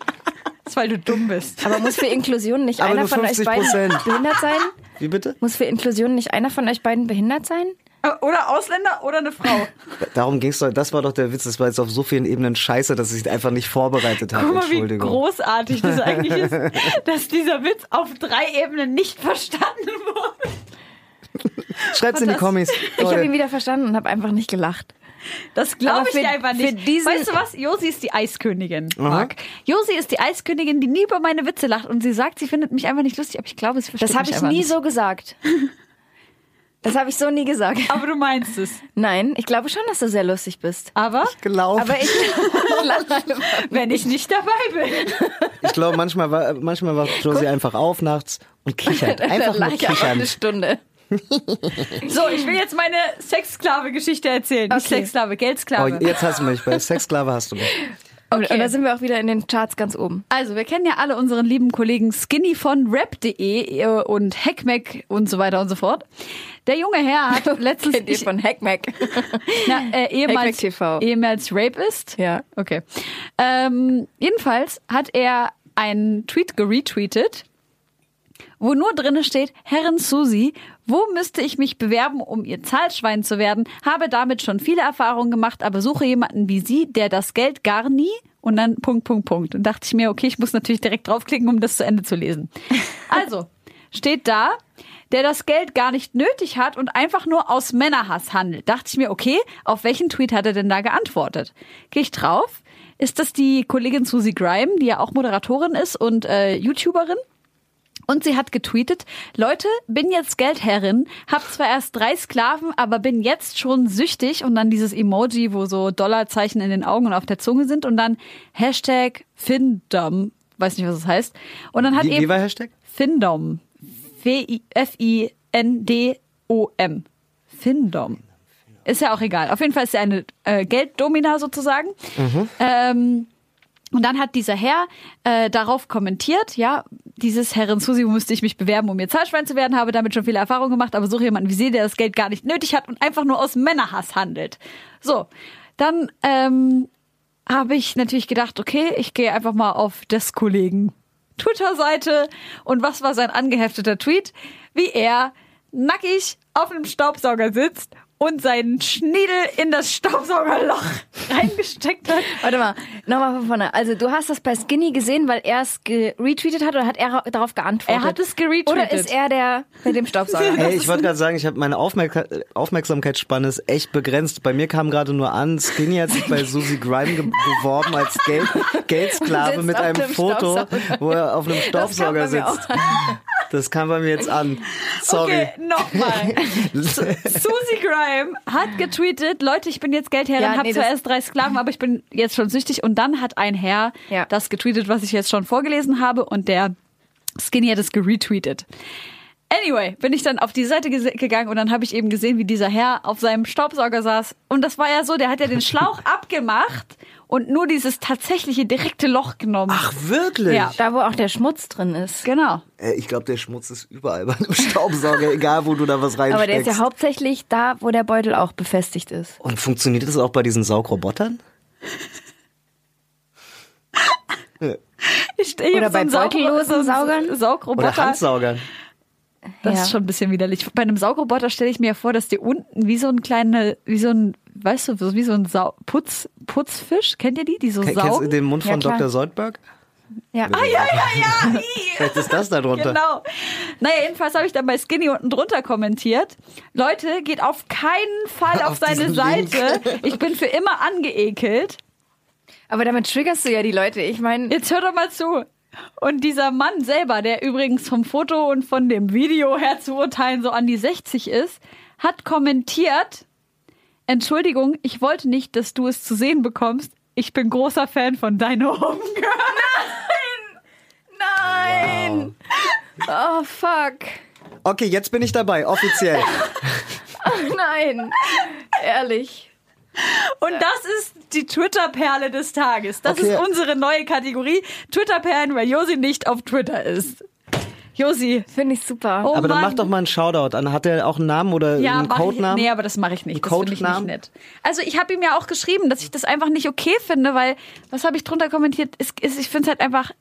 Das ist, weil du dumm bist. Aber muss für Inklusion nicht Aber einer von euch 50%. beiden behindert sein? Wie bitte? Muss für Inklusion nicht einer von euch beiden behindert sein? Oder Ausländer oder eine Frau. Darum ging's doch, das war doch der Witz, das war jetzt auf so vielen Ebenen scheiße, dass ich einfach nicht vorbereitet habe. Guck mal, wie Entschuldigung. großartig das eigentlich ist, dass dieser Witz auf drei Ebenen nicht verstanden wurde. Schreibt's in die Kommis. Ich habe ihn wieder verstanden und habe einfach nicht gelacht. Das glaube ich für- dir einfach nicht. weißt du was? Josi ist die Eiskönigin, Marc. Josi ist die Eiskönigin, die nie über meine Witze lacht und sie sagt, sie findet mich einfach nicht lustig, aber ich glaube, sie versteht Das habe ich nie nicht. so gesagt. Das habe ich so nie gesagt. Aber du meinst es. Nein, ich glaube schon, dass du sehr lustig bist. Aber Gelaufen. Aber ich wenn ich nicht dabei bin. Ich glaube, manchmal, war, manchmal wacht Josie einfach auf nachts und kichert. Einfach nur ich einfach eine kichern. Stunde. So, ich will jetzt meine Sexsklave-Geschichte erzählen. Nicht Okay. Sexsklave, Oh, Geldsklave. jetzt hast du mich. Bei Sexsklave hast du mich. Und, Okay. und da sind wir auch wieder in den Charts ganz oben. Also, wir kennen ja alle unseren lieben Kollegen Skinny von rap.de und Hackmack und so weiter und so fort. Der junge Herr hat letztens Kennt ihr von Hackmack? na, äh, ehemals, Hackmack TV. ehemals Rapist. Ja. Okay. Ähm, jedenfalls hat er einen Tweet geretweetet, wo nur drinne steht, Herren Susi, wo müsste ich mich bewerben, um ihr Zahlschwein zu werden? Habe damit schon viele Erfahrungen gemacht, aber suche jemanden wie Sie, der das Geld gar nie und dann Punkt, Punkt, Punkt. Und dachte ich mir, okay, ich muss natürlich direkt draufklicken, um das zu Ende zu lesen. Also, steht da, der das Geld gar nicht nötig hat und einfach nur aus Männerhass handelt. Dachte ich mir, okay, auf welchen Tweet hat er denn da geantwortet? Gehe ich drauf? Ist das die Kollegin Susie Grime, die ja auch Moderatorin ist und äh, YouTuberin? Und sie hat getweetet, Leute, bin jetzt Geldherrin, hab zwar erst drei Sklaven, aber bin jetzt schon süchtig und dann dieses Emoji, wo so Dollarzeichen in den Augen und auf der Zunge sind und dann Hashtag Findom, weiß nicht, was das heißt. Und dann hat Wie, eben wie war Hashtag? Findom, F-I-N-D-O-M, Findom. Ist ja auch egal. Auf jeden Fall ist er eine äh, Gelddomina sozusagen. Ähm, und dann hat dieser Herr äh, darauf kommentiert, ja, dieses Herrin Susi, wo müsste ich mich bewerben, um ihr Zahlschwein zu werden, habe damit schon viele Erfahrungen gemacht, aber suche jemanden wie Sie, der das Geld gar nicht nötig hat und einfach nur aus Männerhass handelt. So, dann ähm, habe ich natürlich gedacht, okay, ich gehe einfach mal auf des Kollegen Twitter-Seite und was war sein angehefteter Tweet? Wie er nackig auf einem Staubsauger sitzt und seinen Schniedel in das Staubsaugerloch reingesteckt hat. Warte mal, nochmal von vorne. Also du hast das bei Skinny gesehen, weil er es retweetet hat oder hat er darauf geantwortet? Er hat es geretweetet. Oder ist er der mit dem Staubsauger? Hey, ich wollte gerade sagen, ich habe meine Aufmerk Aufmerksamkeitsspanne ist echt begrenzt. Bei mir kam gerade nur an, Skinny hat sich bei Susie Grime ge beworben als Geld Geldsklave mit einem Foto, wo er auf einem Staubsauger sitzt. Das kam bei mir jetzt an. Sorry. Okay, nochmal. Susie Grime hat getweetet, Leute, ich bin jetzt Geldherrin, Ja, habe nee, zwar das- erst drei Sklaven, aber ich bin jetzt schon süchtig. Und dann hat ein Herr Ja. das getweetet, was ich jetzt schon vorgelesen habe und der Skinny hat es geretweetet. Anyway, bin ich dann auf die Seite gegangen und dann habe ich eben gesehen, wie dieser Herr auf seinem Staubsauger saß. Und das war ja so, der hat ja den Schlauch abgemacht und nur dieses tatsächliche direkte Loch genommen. Ach, wirklich? Ja. Da, wo auch der Schmutz drin ist. Genau. Äh, Ich glaube, der Schmutz ist überall bei einem Staubsauger, egal wo du da was reinsteckst. Aber der ist ja hauptsächlich da, wo der Beutel auch befestigt ist. Und funktioniert das auch bei diesen Saugrobotern? Ich stehe Oder auf so einen bei beutellosen so einen Saugern? Saugroboter. Oder Handsaugern? Das Ja. ist schon ein bisschen widerlich. Bei einem Saugroboter stelle ich mir vor, dass dir unten wie so ein kleiner, wie so ein, weißt du, wie so ein Sau Putz, Putzfisch, kennt ihr die, die so Ken- Kennst du saugen? den Mund Ja, von klar. Dr. Soldberg? Ja. Ah, ja, ja, ja. Vielleicht ist das da drunter. Genau. Naja, jedenfalls habe ich dann bei Skinny unten drunter kommentiert. Leute, geht auf keinen Fall auf, Auf seine Seite. Ich bin für immer angeekelt. Aber damit triggerst du ja die Leute. Ich meine, Jetzt hör doch mal zu. Und dieser Mann selber, der übrigens vom Foto und von dem Video her zu urteilen so an die 60 ist, hat kommentiert, Entschuldigung, ich wollte nicht, dass du es zu sehen bekommst. Ich bin großer Fan von Dino Home Girl. nein! Oh, fuck. Okay, jetzt bin ich dabei, offiziell. Nein. Ehrlich. Und das ist die Twitter-Perle des Tages. Das Okay. ist unsere neue Kategorie. Twitter-Perlen, weil Josi nicht auf Twitter ist. Josi. Finde ich super. Oh Aber dann Mann. mach doch mal einen Shoutout an. Hat der auch einen Namen oder Ja, einen Codenamen? Ich, nee, aber das mache ich nicht. Einen Das finde ich nicht nett. Also ich habe ihm ja auch geschrieben, dass ich das einfach nicht okay finde, weil, was habe ich drunter kommentiert? Ist, ist, ich finde es halt einfach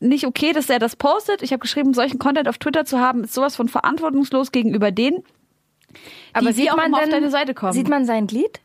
nicht okay, dass er das postet. Ich habe geschrieben, solchen Content auf Twitter zu haben, ist sowas von verantwortungslos gegenüber denen, Aber wie sieht auch man immer auf denn, deine Seite kommen. Sieht man sein Glied?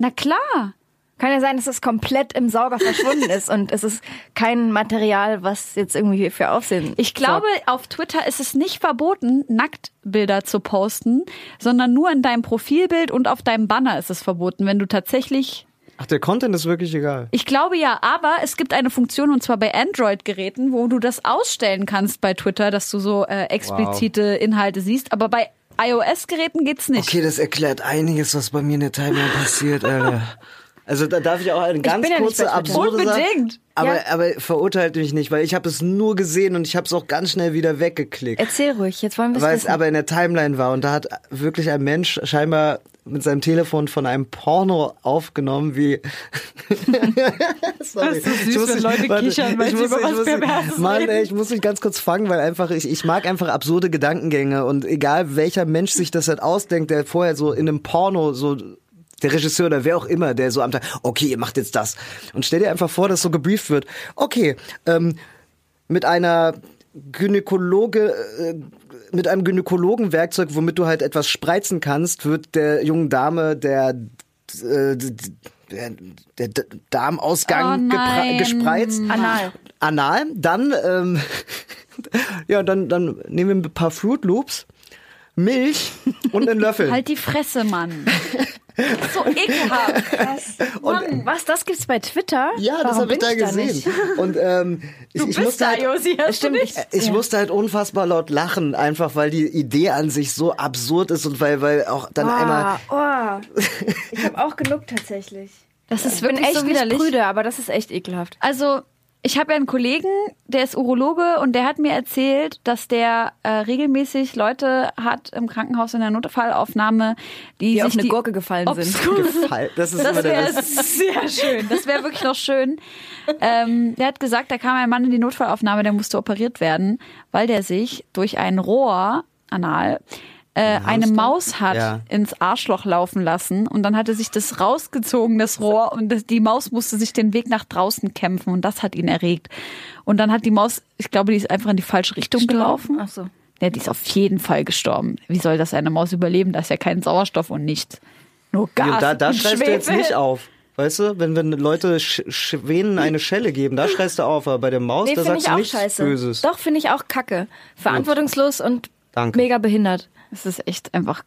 Na klar. Kann ja sein, dass es komplett im Sauger verschwunden ist und es ist kein Material, was jetzt irgendwie für Aufsehen. Ich glaube, sorgt. auf Twitter ist es nicht verboten, Nacktbilder zu posten, sondern nur in deinem Profilbild und auf deinem Banner ist es verboten, wenn du tatsächlich Ach, der Content ist wirklich egal. Ich glaube ja, aber es gibt eine Funktion und zwar bei Android-Geräten, wo du das ausstellen kannst bei Twitter, dass du so äh, explizite Inhalte siehst. Aber bei iOS-Geräten geht's nicht. Okay, das erklärt einiges, was bei mir in der Timeline passiert, Alter. Also da darf ich auch eine ganz ja kurze, absurde Sache. Unbedingt. Aber, Ja. aber verurteilt mich nicht, weil ich habe es nur gesehen und ich habe es auch ganz schnell wieder weggeklickt. Erzähl ruhig, jetzt wollen wir Weil es es wissen. aber in der Timeline war und da hat wirklich ein Mensch scheinbar mit seinem Telefon von einem Porno aufgenommen, wie. Sorry. Das ist so süß, Ich muss wenn mich- Leute kichern, weil ich muss- über ich was Perverses Mann, ey, ich muss mich ganz kurz fangen, weil einfach ich, ich mag einfach absurde Gedankengänge und egal welcher Mensch sich das halt ausdenkt, der vorher so in einem Porno so der Regisseur oder wer auch immer, der so am Tag, okay, ihr macht jetzt das. Und stell dir einfach vor, dass so gebrieft wird, okay, ähm, mit einer Gynäkologe, äh, mit einem Gynäkologenwerkzeug, womit du halt etwas spreizen kannst, wird der jungen Dame der, äh, der, der Darmausgang Oh gespreizt. Anal. Anal. Dann, ähm, ja, dann, dann nehmen wir ein paar Fruit Loops, Milch und einen Löffel. Halt die Fresse, Mann. Das so ekelhaft. und, Was, das gibt's bei Twitter? ja, das Warum habe ich da gesehen. und ähm, ich, musste da, halt, Josi, Stimmt, nicht? Ich Ja. musste halt unfassbar laut lachen, einfach weil die Idee an sich so absurd ist und weil, weil auch dann einmal. Oh, oh. Ich habe auch genug tatsächlich. Das ist Ich bin wirklich echt so widerlich. prüde, aber das ist echt ekelhaft. Also, ich habe ja einen Kollegen, der ist Urologe und der hat mir erzählt, dass der äh, regelmäßig Leute hat im Krankenhaus in der Notfallaufnahme, die, Die sich auf eine die Gurke gefallen sind. Gefallen. Das ist immer Das der wäre sehr schön. Das wäre wirklich noch schön. Ähm, der hat gesagt, da kam ein Mann in die Notfallaufnahme, der musste operiert werden, weil der sich durch ein Rohr anal äh, eine Maus hat Ja. ins Arschloch laufen lassen und dann hat er sich das rausgezogen, das Rohr, und das, die Maus musste sich den Weg nach draußen kämpfen und das hat ihn erregt. Und dann hat die Maus, ich glaube, die ist einfach in die falsche Richtung gelaufen. Ach so. Ja, die ist auf jeden Fall gestorben. Wie soll das eine Maus überleben? Da ist ja kein Sauerstoff und nichts. Nur Gas. Ja, da da und schreist du jetzt nicht auf. Weißt du, wenn, wenn Leute Sch Schwänen eine Schelle geben, da schreist du auf, aber bei der Maus, Nee, da finde sagst ich du auch nichts scheiße. Böses. Doch, finde ich auch kacke. Verantwortungslos und Danke. mega behindert. Es ist echt einfach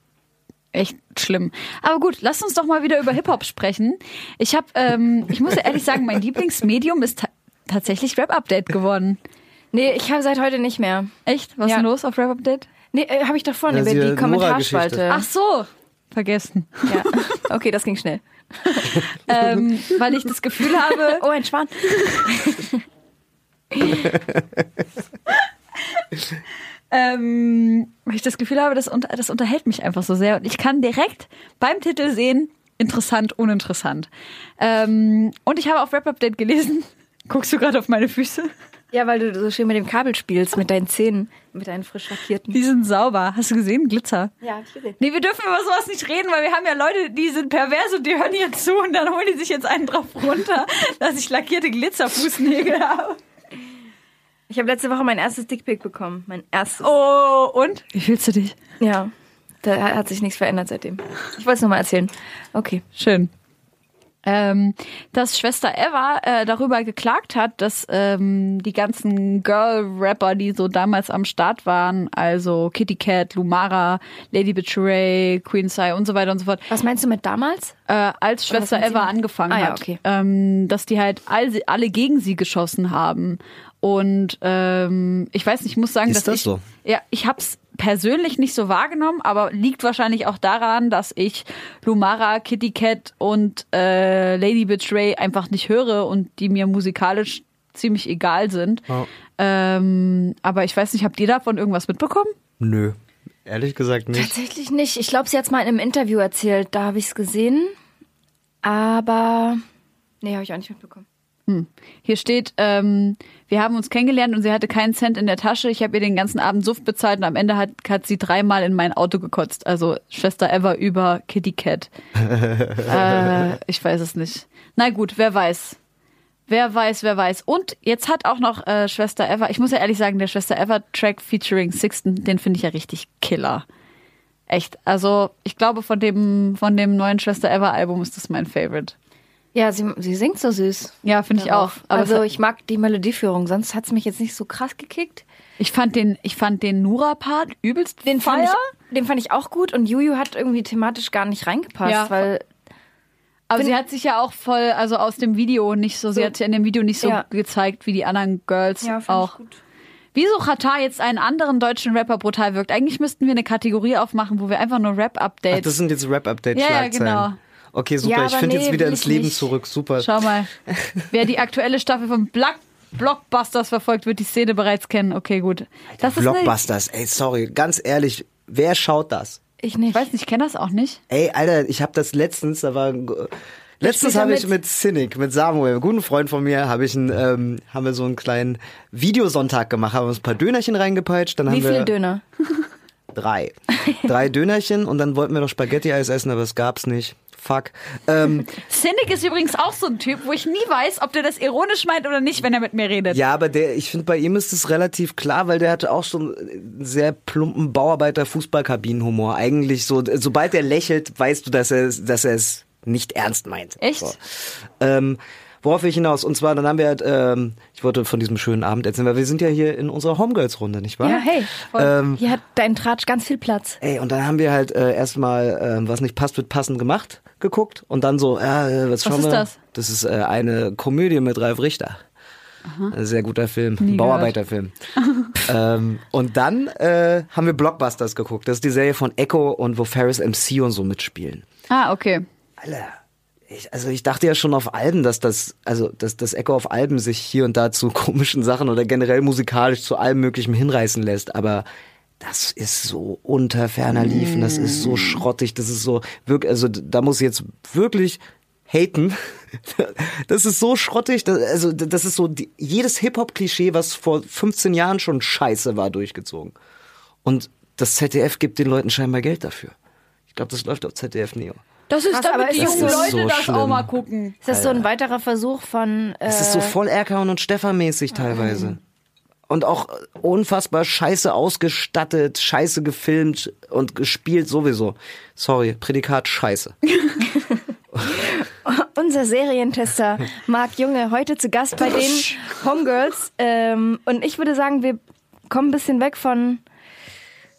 echt schlimm. Aber gut, lasst uns doch mal wieder über Hip-Hop sprechen. Ich habe, ähm, ich muss ehrlich sagen, mein Lieblingsmedium ist ta tatsächlich Rap-Update geworden. Nee, ich habe seit heute nicht mehr. Echt? Was ist Ja. denn los auf Rap-Update? Nee, äh, habe ich doch vorhin Ja, über die. Kommentarspalte. Ach so, vergessen. Ja. Okay, das ging schnell. ähm, weil ich das Gefühl habe, Oh, ein Schwan. ähm, weil ich das Gefühl habe, das, unter, das unterhält mich einfach so sehr. Und ich kann direkt beim Titel sehen, interessant, uninteressant. Ähm, und ich habe auf Rap Update gelesen, guckst du gerade auf meine Füße? Ja, weil du so schön mit dem Kabel spielst, mit deinen Zähnen, mit deinen frisch lackierten. Die sind sauber. Hast du gesehen? Glitzer. Ja, hab ich gesehen. Nee, wir dürfen über sowas nicht reden, weil wir haben ja Leute, die sind pervers und die hören hier zu und dann holen die sich jetzt einen drauf runter, dass ich lackierte Glitzerfußnägel habe. Ich habe letzte Woche mein erstes Dickpick bekommen. Mein erstes. Oh, und? Wie fühlst du dich? Ja, da hat sich nichts verändert seitdem. Ich wollte es nur mal erzählen. Okay. Schön. Ähm, dass Schwester Eva äh, darüber geklagt hat, dass ähm, die ganzen Girl-Rapper, die so damals am Start waren, also Kitty Cat, Lumara, Lady Betray, Queen Sai und so weiter und so fort, Was meinst du mit damals? äh, als Schwester? Eva angefangen Ah, ja, hat, okay. ähm, dass die halt all, alle gegen sie geschossen haben. Und ähm, ich weiß nicht, ich muss sagen, Ist dass das ich, so? ja, ich habe es persönlich nicht so wahrgenommen, aber liegt wahrscheinlich auch daran, dass ich Lumara, Kitty Cat und äh, Lady Betray einfach nicht höre und die mir musikalisch ziemlich egal sind. Ja. Ähm, aber ich weiß nicht, habt ihr davon irgendwas mitbekommen? Nö. Ehrlich gesagt nicht. Tatsächlich nicht. Ich glaube, sie hat es mal in einem Interview erzählt. Da habe ich es gesehen. Aber nee, habe ich auch nicht mitbekommen. Hier steht, ähm, wir haben uns kennengelernt und sie hatte keinen Cent in der Tasche. Ich habe ihr den ganzen Abend Suft bezahlt und am Ende hat, hat sie dreimal in mein Auto gekotzt. Also Schwester Eva über Kitty Cat. äh, ich weiß es nicht. Na gut, wer weiß. Wer weiß, wer weiß. Und jetzt hat auch noch äh, Schwester Eva, ich muss ja ehrlich sagen, der Schwester Eva Track featuring Sixten, den finde ich ja richtig killer. echt. Also ich glaube, von dem, von dem neuen Schwester Ever Album ist das mein Favorite. Ja, sie, sie singt so süß. Ja, finde ich auch. Aber also es- ich mag die Melodieführung, sonst hat's mich jetzt nicht so krass gekickt. ich fand den, ich fand den Nura-Part übelst Den fand, ich, den fand ich auch gut und Juju hat irgendwie thematisch gar nicht reingepasst, Ja. weil Aber sie hat sich ja auch voll, also aus dem Video nicht so, sie So- hat ja in dem Video nicht so Ja. gezeigt wie die anderen Girls ja, fand auch. ich gut. Wieso Katar jetzt einen anderen deutschen Rapper brutal wirkt? Eigentlich müssten wir eine Kategorie aufmachen, wo wir einfach nur Ach, Rap-Updates. das sind jetzt Rap-Update Ja, genau. Okay, super. Ja, ich finde nee, jetzt wieder ins Leben nicht. zurück. Super. Schau mal. Wer die aktuelle Staffel von Black Blockbusters verfolgt, wird die Szene bereits kennen. Okay, gut. Das Blockbusters, ey, sorry, ganz ehrlich, wer schaut das? Ich nicht. ich weiß nicht, ich kenne das auch nicht. Ey, Alter, ich habe das letztens, da war letztens habe ich mit? mit Cynic, mit Samuel, einem guten Freund von mir, habe ich einen, ähm, haben wir so einen kleinen Videosonntag gemacht, haben uns ein paar Dönerchen reingepeitscht, dann Wie haben wir viele Döner? drei, drei Dönerchen und dann wollten wir noch Spaghetti-Eis essen, aber es gab's nicht. Fuck. Ähm, Cynic ist übrigens auch so ein Typ, wo ich nie weiß, ob der das ironisch meint oder nicht, wenn er mit mir redet. ja, aber der, ich finde, bei ihm ist es relativ klar, weil der hatte auch so einen sehr plumpen Bauarbeiter-Fußballkabinenhumor. Eigentlich so, sobald er lächelt, weißt du, dass er, dass er es nicht ernst meint. Echt? So. Ähm, worauf will ich hinaus? Und zwar, dann haben wir halt, ähm, ich wollte von diesem schönen Abend erzählen, weil wir sind ja hier in unserer Homegirls-Runde, nicht wahr? Ja, hey. Ähm, Hier hat dein Tratsch ganz viel Platz. Ey, und dann haben wir halt äh, erstmal, ähm, was nicht passt, wird passend gemacht, geguckt. Und dann so, äh, was schauen ist wir? das? Das ist äh, eine Komödie mit Ralf Richter. Ein sehr guter Film, ein Nie Bauarbeiterfilm. ähm, und dann äh, haben wir Blockbusters geguckt. Das ist die Serie von Echo und wo Ferris MC und so mitspielen. Ah, okay. Alter, ich, also ich dachte ja schon auf Alben, dass das, also dass das Echo auf Alben sich hier und da zu komischen Sachen oder generell musikalisch zu allem Möglichen hinreißen lässt, aber das ist so unter ferner Liefen, das ist so schrottig, das ist so wirklich, also da muss ich jetzt wirklich haten. Das ist so schrottig, das, also das ist so die, jedes Hip-Hop-Klischee, was vor 15 Jahren schon scheiße war, durchgezogen. Und das ZDF gibt den Leuten scheinbar Geld dafür. Ich glaube, das läuft auf ZDF Neo. Das ist Krass, aber damit die jungen das Leute so das auch schlimm? mal gucken. Ist das so ein weiterer Versuch von. Äh, Es ist so voll Erkan und Stefan mäßig teilweise. Und auch unfassbar scheiße ausgestattet, scheiße gefilmt und gespielt sowieso. Sorry, Prädikat scheiße. unser Serientester Marc Junge heute zu Gast bei den Homegirls. Ähm, und ich würde sagen, wir kommen ein bisschen weg von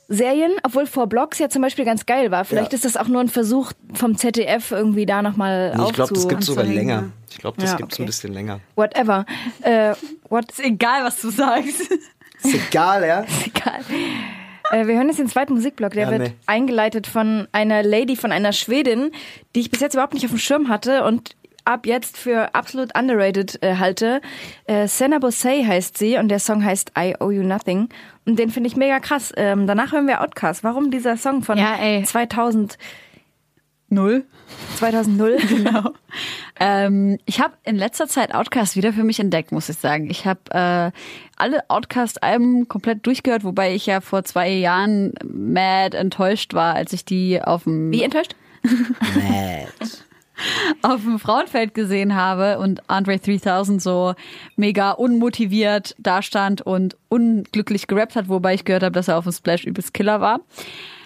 Serien, obwohl vor Blogs ja zum Beispiel ganz geil war. Vielleicht Ja. ist das auch nur ein Versuch vom ZDF irgendwie da nochmal Nee, ich glaube, das aufzu- gibt's sogar länger. Ich glaube, das Ja, gibt's okay. ein bisschen länger. Whatever. Äh, what? Ist egal, was du sagst. Ist egal, ja? Egal. Äh, wir hören jetzt den zweiten Musikblock. Der Ja, wird nee. eingeleitet von einer Lady, von einer Schwedin, die ich bis jetzt überhaupt nicht auf dem Schirm hatte und ab jetzt für absolut underrated äh, halte. Äh, Senna Bosei heißt sie und der Song heißt I Owe You Nothing. Und den finde ich mega krass. Ähm, danach hören wir Outcast. Warum dieser Song von Ja, ey. 2000, Null. 2000? Genau. Ähm, ich habe in letzter Zeit Outcast wieder für mich entdeckt, muss ich sagen. Ich habe äh, alle Outcast-Alben komplett durchgehört, wobei ich ja vor zwei Jahren mad enttäuscht war, als ich die auf dem Wie enttäuscht? auf dem Frauenfeld gesehen habe und Andre 3000 so mega unmotiviert dastand und unglücklich gerappt hat, wobei ich gehört habe, dass er auf dem Splash übelst Killer war.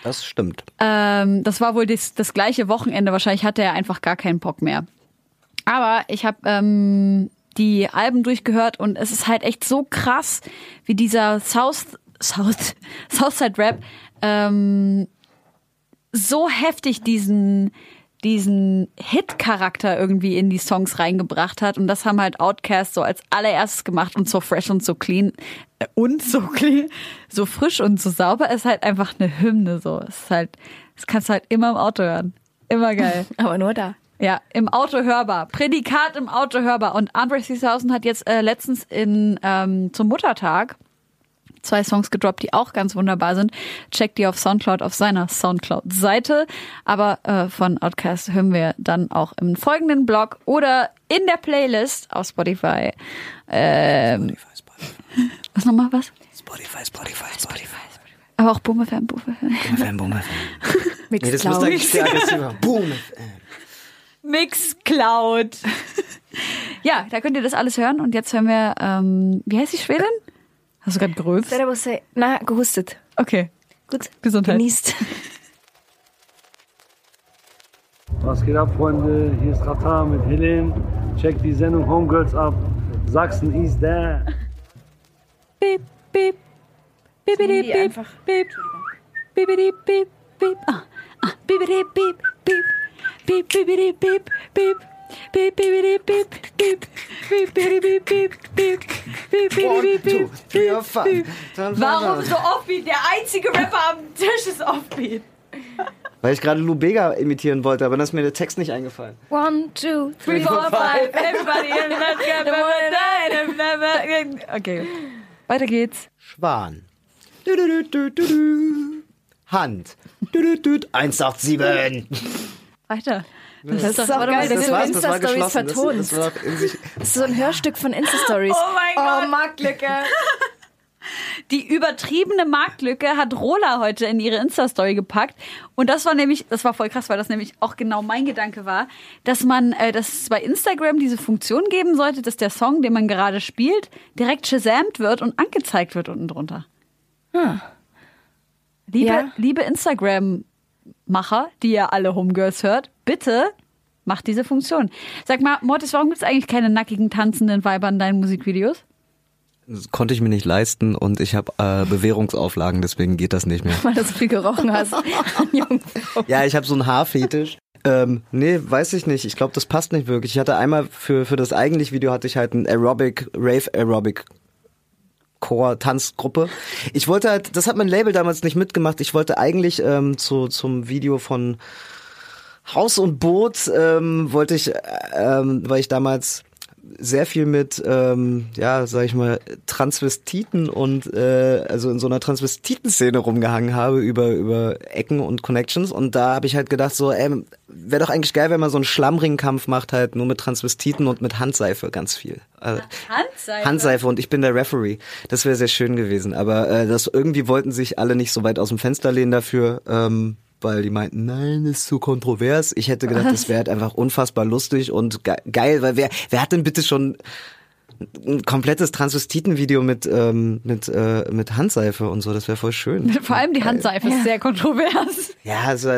Das stimmt. Ähm, das war wohl das, das gleiche Wochenende. Wahrscheinlich hatte er einfach gar keinen Bock mehr. Aber ich habe ähm, die Alben durchgehört und es ist halt echt so krass, wie dieser South, South, Southside Rap ähm, so heftig diesen diesen Hit-Charakter irgendwie in die Songs reingebracht hat. Und das haben halt Outcasts so als allererstes gemacht und so fresh und so clean äh, und so clean, so frisch und so sauber ist halt einfach eine Hymne so. Es ist halt, das kannst du halt immer im Auto hören. Immer geil. Aber nur da. Ja, im Auto hörbar. Prädikat im Auto hörbar. Und Andre 3000 hat jetzt äh, letztens in ähm, zum Muttertag zwei Songs gedroppt, die auch ganz wunderbar sind. Checkt die auf Soundcloud auf seiner Soundcloud-Seite. Aber äh, von Outcast hören wir dann auch im folgenden Blog oder in der Playlist auf Spotify. Ähm, was nochmal was? Spotify, Spotify, Spotify. Aber auch Boomer FM, Boomer FM. Boom, boom, boom. Nee, das Mixcloud. müsste eigentlich sehr aggressiver. Boom. Mixcloud. ja, da könnt ihr das alles hören. Und jetzt hören wir, ähm, wie heißt die Schwedin? Hast du gerade gerülpst? Servus, sei. Gehustet. Okay. Gut. Gesundheit. Genießt. Was geht ab, Freunde? Hier ist Rata mit Helen. Check die Sendung Homegirls ab. Sachsen is there. Beep, beep. Bibidi-bip-bip. Bibidi-bip-bip. Ah, ah. Bibidi-bip-bip. Beep, Bibidi-bip-bip bibidi, beep, beep. Beep, bibidi, beep, beep, beep. Beep, beep, beep, beep. Warum so Offbeat? Der einzige Rapper am Tisch ist Offbeat. Weil ich gerade Lou Bega imitieren wollte, aber dann ist mir der Text nicht eingefallen. One, two, Three, three, four, five, everybody in that Okay, weiter geht's. Schwan. Hand. Du, du, du, 187. Weiter. Das, Das ist auch geil, dass Das du war's, das war Insta-Stories geschlossen. Das, vertonst. das war in sich, Das ist so ein Hörstück von Insta-Stories. Oh mein Gott. Oh, Marktlücke. Die übertriebene Marktlücke hat Rola heute in ihre Insta-Story gepackt. Und das war nämlich, das war voll krass, weil das nämlich auch genau mein Gedanke war, dass man, äh, dass es bei Instagram diese Funktion geben sollte, dass der Song, den man gerade spielt, direkt shazamt wird und angezeigt wird unten drunter. Liebe, Ja. liebe Instagram-Macher, die ihr alle Homegirls hört, bitte macht diese Funktion. Sag mal, Mortis, warum gibt es eigentlich keine nackigen, tanzenden Weiber in deinen Musikvideos? das konnte ich mir nicht leisten und ich habe äh, Bewährungsauflagen, deswegen geht das nicht mehr. Weil du so viel gerochen hast. Ja, ich habe so einen Haarfetisch. Ähm, nee, weiß ich nicht. Ich glaube, das passt nicht wirklich. Ich hatte einmal für, für das eigentliche Video hatte ich halt ein Aerobic, Rave Aerobic Chor Tanzgruppe. Ich wollte halt, das hat mein Label damals nicht mitgemacht. Ich wollte eigentlich ähm, zu, zum Video von Haus und Boot ähm, wollte ich, äh, ähm, weil ich damals sehr viel mit, ähm, ja, sag ich mal, Transvestiten und äh, also in so einer Transvestiten-Szene rumgehangen habe über über Ecken und Connections und da habe ich halt gedacht so, ey, wäre doch eigentlich geil, wenn man so einen Schlammringkampf macht halt nur mit Transvestiten und mit Handseife ganz viel. Also, Handseife? Handseife und ich bin der Referee. Das wäre sehr schön gewesen, aber äh, das irgendwie wollten sich alle nicht so weit aus dem Fenster lehnen dafür. Ähm, weil die meinten, nein, ist zu kontrovers. Ich hätte gedacht, das wäre halt einfach unfassbar lustig und ge geil, weil wer, wer hat denn bitte schon ein komplettes Transvestiten-Video mit, ähm, mit, äh, mit Handseife und so, das wäre voll schön. Vor allem die Handseife ist sehr kontrovers. Ja, also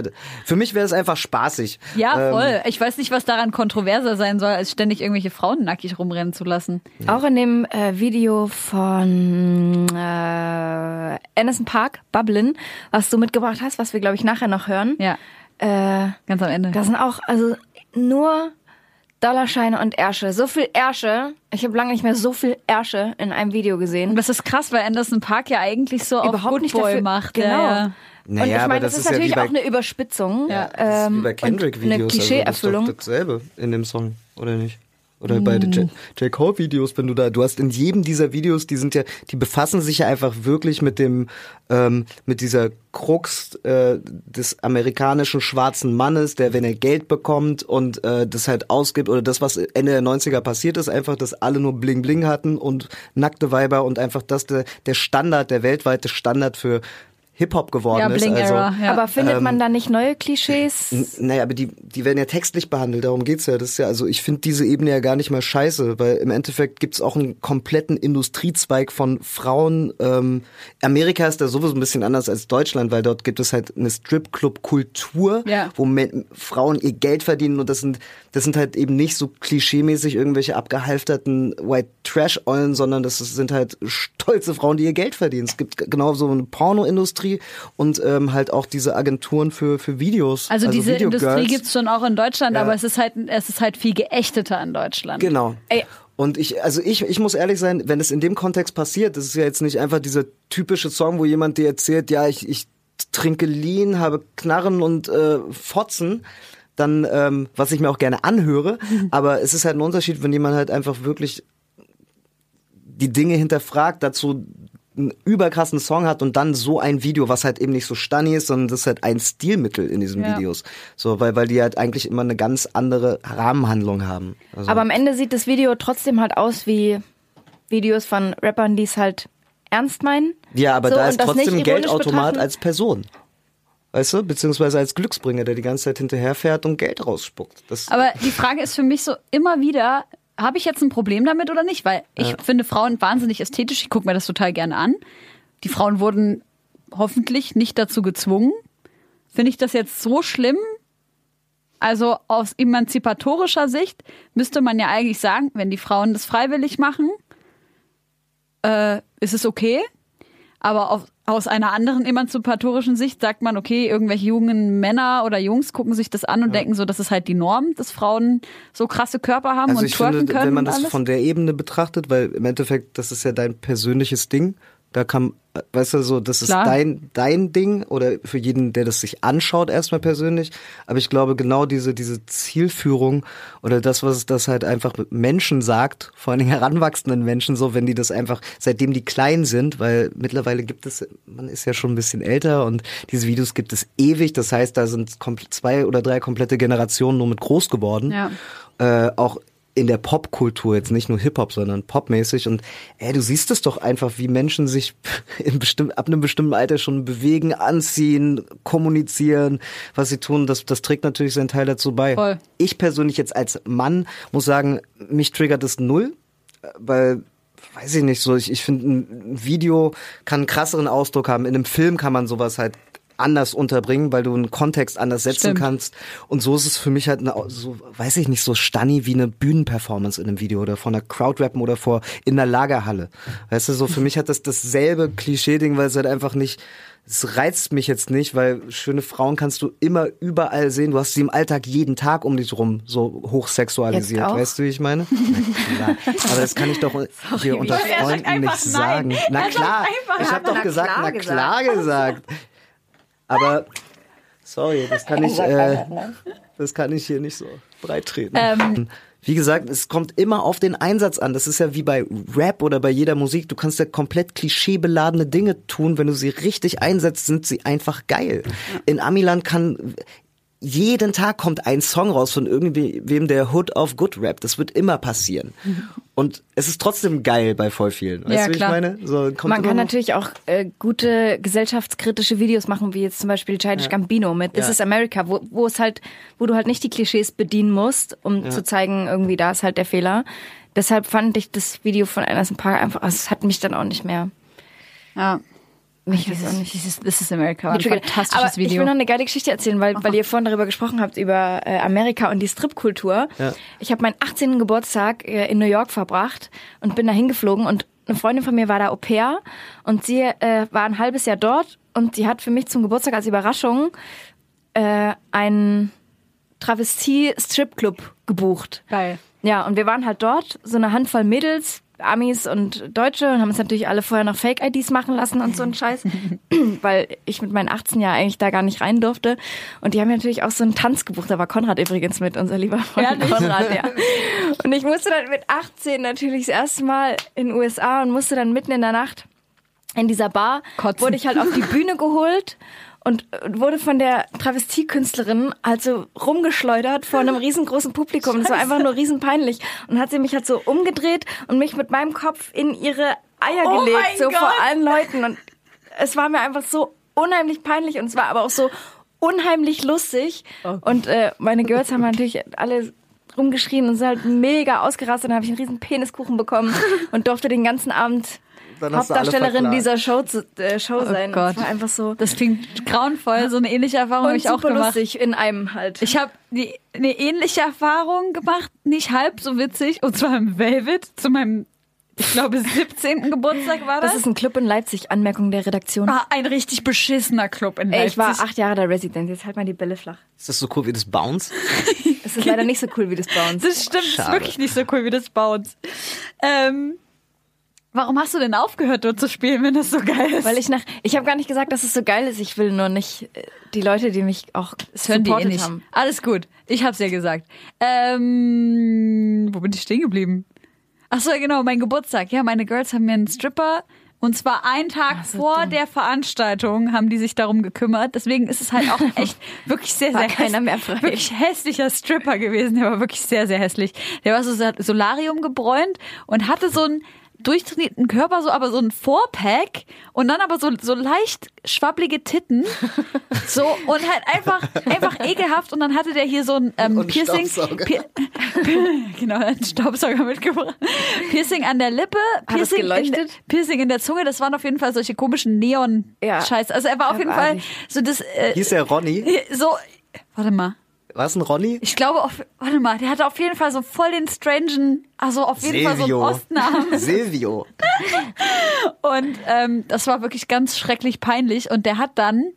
für mich wäre es einfach spaßig. Ja, Ähm, voll. Ich weiß nicht, was daran kontroverser sein soll, als ständig irgendwelche Frauen nackig rumrennen zu lassen. Auch in dem äh, Video von äh, Anderson Park, Bublin, was du mitgebracht hast, was wir, glaube ich, nachher noch hören. Ja, Äh, ganz am Ende. da sind auch also nur Dollarscheine und Ärsche. So viel Ärsche. Ich habe lange nicht mehr so viel Ärsche in einem Video gesehen. Und das ist krass, weil Anderson Park ja eigentlich so Überhaupt auf Good nicht Boy dafür- macht. genau. Ja, ja. Naja, und ich meine, das das, ist, ist ja natürlich wie bei- auch eine Überspitzung. Ja. Das ist wie ähm, bei Kendrick-Videos. eine Also Klischee-Erfüllung. das ist doch dasselbe in dem Song, oder nicht? Oder bei den J. J. Cole-Videos, wenn du da, du hast in jedem dieser Videos, die sind ja, die befassen sich ja einfach wirklich mit dem, ähm, mit dieser Krux äh, des amerikanischen schwarzen Mannes, der, wenn er Geld bekommt und äh, das halt ausgibt, oder das, was Ende der 90er passiert ist, einfach, dass alle nur Bling Bling hatten und nackte Weiber und einfach das der, der Standard, der weltweite Standard für Hip-Hop geworden ja ist. Also. Ja. Aber findet man da nicht neue Klischees? Naja, aber die, die werden ja textlich behandelt, darum geht's ja. Das ist ja, also ich finde diese Ebene ja gar nicht mal scheiße, weil im Endeffekt gibt's auch einen kompletten Industriezweig von Frauen. Ähm, Amerika ist da sowieso ein bisschen anders als Deutschland, weil dort gibt es halt eine Stripclub-Kultur, Ja. wo Men Frauen ihr Geld verdienen und das sind, das sind halt eben nicht so klischeemäßig irgendwelche abgehalfterten White Trash-Eulen, sondern das sind halt stolze Frauen, die ihr Geld verdienen. Es gibt genau so eine Pornoindustrie und ähm, halt auch diese Agenturen für, für Videos. Also, diese Videogirls. Industrie gibt's schon auch in Deutschland, Ja. aber es ist halt, es ist halt viel geächteter in Deutschland. Genau. Ey. Und ich, also ich, ich muss ehrlich sein, wenn es in dem Kontext passiert, das ist ja jetzt nicht einfach dieser typische Song, wo jemand dir erzählt, ja, ich, ich trinke Lean, habe Knarren und äh, Fotzen, dann, ähm, was ich mir auch gerne anhöre, aber es ist halt ein Unterschied, wenn jemand halt einfach wirklich die Dinge hinterfragt, dazu einen überkrassen Song hat und dann so ein Video, was halt eben nicht so stunny ist, sondern das ist halt ein Stilmittel in diesen Ja. Videos. So, weil, weil die halt eigentlich immer eine ganz andere Rahmenhandlung haben. Also, Aber am Ende sieht das Video trotzdem halt aus wie Videos von Rappern, die es halt ernst meinen. Ja, aber So, da ist trotzdem Geldautomat betrachten. als Person. Weißt du? Beziehungsweise als Glücksbringer, der die ganze Zeit hinterherfährt und Geld rausspuckt. Das, Aber die Frage ist für mich so immer wieder, habe ich jetzt ein Problem damit oder nicht? Weil ich finde Frauen wahnsinnig ästhetisch. Ich gucke mir das total gerne an. Die Frauen wurden hoffentlich nicht dazu gezwungen. Finde ich das jetzt so schlimm? Also aus emanzipatorischer Sicht müsste man ja eigentlich sagen, wenn die Frauen das freiwillig machen, äh, ist es okay. Aber auf, aus einer anderen emanzipatorischen Sicht sagt man, okay, irgendwelche jungen Männer oder Jungs gucken sich das an und denken so, das ist halt die Norm, dass Frauen so krasse Körper haben Also und ich twerken finde, können wenn man das alles. von der Ebene betrachtet, weil im Endeffekt, das ist ja dein persönliches Ding. Da kann, äh, weißt du, so, das ist Klar. dein, dein Ding oder für jeden, der das sich anschaut, erstmal persönlich. Aber ich glaube, genau diese, diese Zielführung oder das, was das halt einfach Menschen sagt, vor allen Dingen heranwachsenden Menschen, so, wenn die das einfach, seitdem die klein sind, weil mittlerweile gibt es, man ist ja schon ein bisschen älter und diese Videos gibt es ewig. Das heißt, da sind zwei oder drei komplette Generationen nur mit groß geworden Ja. äh, auch in der Popkultur, jetzt nicht nur Hip-Hop, sondern popmäßig. Und ey, du siehst es doch einfach, wie Menschen sich bestimm ab einem bestimmten Alter schon bewegen, anziehen, kommunizieren, was sie tun. Das, das trägt natürlich seinen Teil dazu bei. Voll. Ich persönlich jetzt als Mann muss sagen, mich triggert es null, weil weiß ich nicht so, ich, ich finde, ein Video kann einen krasseren Ausdruck haben. In einem Film kann man sowas halt anders unterbringen, weil du einen Kontext anders setzen Stimmt. kannst. Und so ist es für mich halt eine, so, weiß ich nicht, so stunny wie eine Bühnenperformance in einem Video oder vor einer Crowdrappen oder vor in einer Lagerhalle. Weißt du, so für mich hat das dasselbe Klischee-Ding, weil es halt einfach nicht, es reizt mich jetzt nicht, weil schöne Frauen kannst du immer überall sehen. Du hast sie im Alltag jeden Tag um dich rum so hochsexualisiert. Weißt du, wie ich meine? Na klar. Aber das kann ich doch hier unter Er Freunden nicht nein. sagen. Na klar, ich habe doch Na gesagt, na klar gesagt. Aber sorry, das kann ich, äh, das kann ich hier nicht so breit treten. Ähm. Wie gesagt, es kommt immer auf den Einsatz an. Das ist ja wie bei Rap oder bei jeder Musik. Du kannst ja komplett klischeebeladene Dinge tun. Wenn du sie richtig einsetzt, sind sie einfach geil. In Amiland kann jeden Tag kommt ein Song raus von irgendwem, der Hood of Good Rap. Das wird immer passieren. Und es ist trotzdem geil bei voll vielen. Weißt Ja, du, wie klar. ich meine? So, kommt Man kann noch- natürlich auch äh, gute gesellschaftskritische Videos machen, wie jetzt zum Beispiel Childish Gambino mit This Ja. is America, wo, wo es halt, wo du halt nicht die Klischees bedienen musst, um zu zeigen, irgendwie da ist halt der Fehler. Deshalb fand ich das Video von Anderson Park einfach, also es hat mich dann auch nicht mehr. Ja. Mich weiß auch Dieses, nicht. dieses This is America war ein fantastisches Aber ich Video. will noch eine geile Geschichte erzählen, weil, weil ihr vorhin darüber gesprochen habt, über äh, Amerika und die Stripkultur. Ja. Ich habe meinen 18. Geburtstag äh, in New York verbracht und bin da hingeflogen und eine Freundin von mir war da Au pair und sie äh, war ein halbes Jahr dort und sie hat für mich zum Geburtstag als Überraschung äh, einen Travestie-Stripclub gebucht. Geil. Ja, und wir waren halt dort, so eine Handvoll Mädels, Amis und Deutsche und haben uns natürlich alle vorher noch Fake-IDs machen lassen und so ein Scheiß, weil ich mit meinen 18 Jahren eigentlich da gar nicht rein durfte. Und die haben natürlich auch so einen Tanz gebucht, da war Konrad übrigens mit, unser lieber Freund Ehrlich? Konrad, ja. Und ich musste dann mit 18 natürlich das erste Mal in den USA und musste dann mitten in der Nacht in dieser Bar, Kotzen. wurde ich halt auf die Bühne geholt und wurde von der Travestiekünstlerin halt so rumgeschleudert vor einem riesengroßen Publikum. Es war einfach nur riesenpeinlich. Und hat sie mich halt so umgedreht und mich mit meinem Kopf in ihre Eier Oh gelegt, so Gott. vor allen Leuten. Und es war mir einfach so unheimlich peinlich und es war aber auch so unheimlich lustig. Oh. Und äh, meine Girls haben natürlich alle rumgeschrien und sind halt mega ausgerastet. Dann habe ich einen riesen Peniskuchen bekommen und durfte den ganzen Abend Hauptdarstellerin dieser Show, zu, äh, Show sein. Oh Gott. Das war einfach so Das klingt grauenvoll. So eine ähnliche Erfahrung habe ich auch gemacht. lustig in einem halt. Ich habe eine ähnliche Erfahrung gemacht, nicht halb so witzig, und zwar im Velvet zu meinem, ich glaube, 17. Geburtstag war das. das ist ein Club in Leipzig, Anmerkung der Redaktion. war ein richtig beschissener Club in Ey, Leipzig. ich war acht Jahre der Resident, jetzt halt mal die Bälle flach. Ist das so cool wie das Bounce? Das ist leider nicht so cool wie das uns. Das stimmt, das ist wirklich nicht so cool wie das uns. Ähm, warum hast du denn aufgehört, dort zu spielen, wenn das so geil ist? Weil ich nach, ich habe gar nicht gesagt, dass es so geil ist. Ich will nur nicht äh, die Leute, die mich auch das hören die eh supportet nicht. haben. Alles gut, ich hab's ja gesagt. Ähm, wo bin ich stehen geblieben? Ach so, genau, mein Geburtstag. Ja, meine Girls haben mir einen Stripper und zwar einen Tag so vor dumm. der Veranstaltung haben die sich darum gekümmert. Deswegen ist es halt auch echt wirklich sehr, sehr keiner mehr frei. Wirklich hässlicher Stripper gewesen. Der war wirklich sehr, sehr hässlich. Der war so Solarium gebräunt und hatte so einen durchtrainierten Körper, so aber so ein Fourpack und dann aber so, so leicht schwabblige Titten. So und halt einfach, einfach ekelhaft. Und dann hatte der hier so ein ähm, Und Piercing. Staubsauger. Pier genau, einen Staubsauger mitgebracht. Piercing an der Lippe, Piercing, in, der-? Piercing in der Zunge. Das waren auf jeden Fall solche komischen Neon-Scheiß. Ja. Also er war auf jeden Fall so das. Äh, Hieß der Ronny? so, warte mal. War es ein Ronny? Ich glaube, auf, warte mal, der hatte auf jeden Fall so voll den strangen, also auf jeden Fall so Silvio. einen Ostnamen. Silvio. Und ähm, das war wirklich ganz schrecklich peinlich. Und der hat dann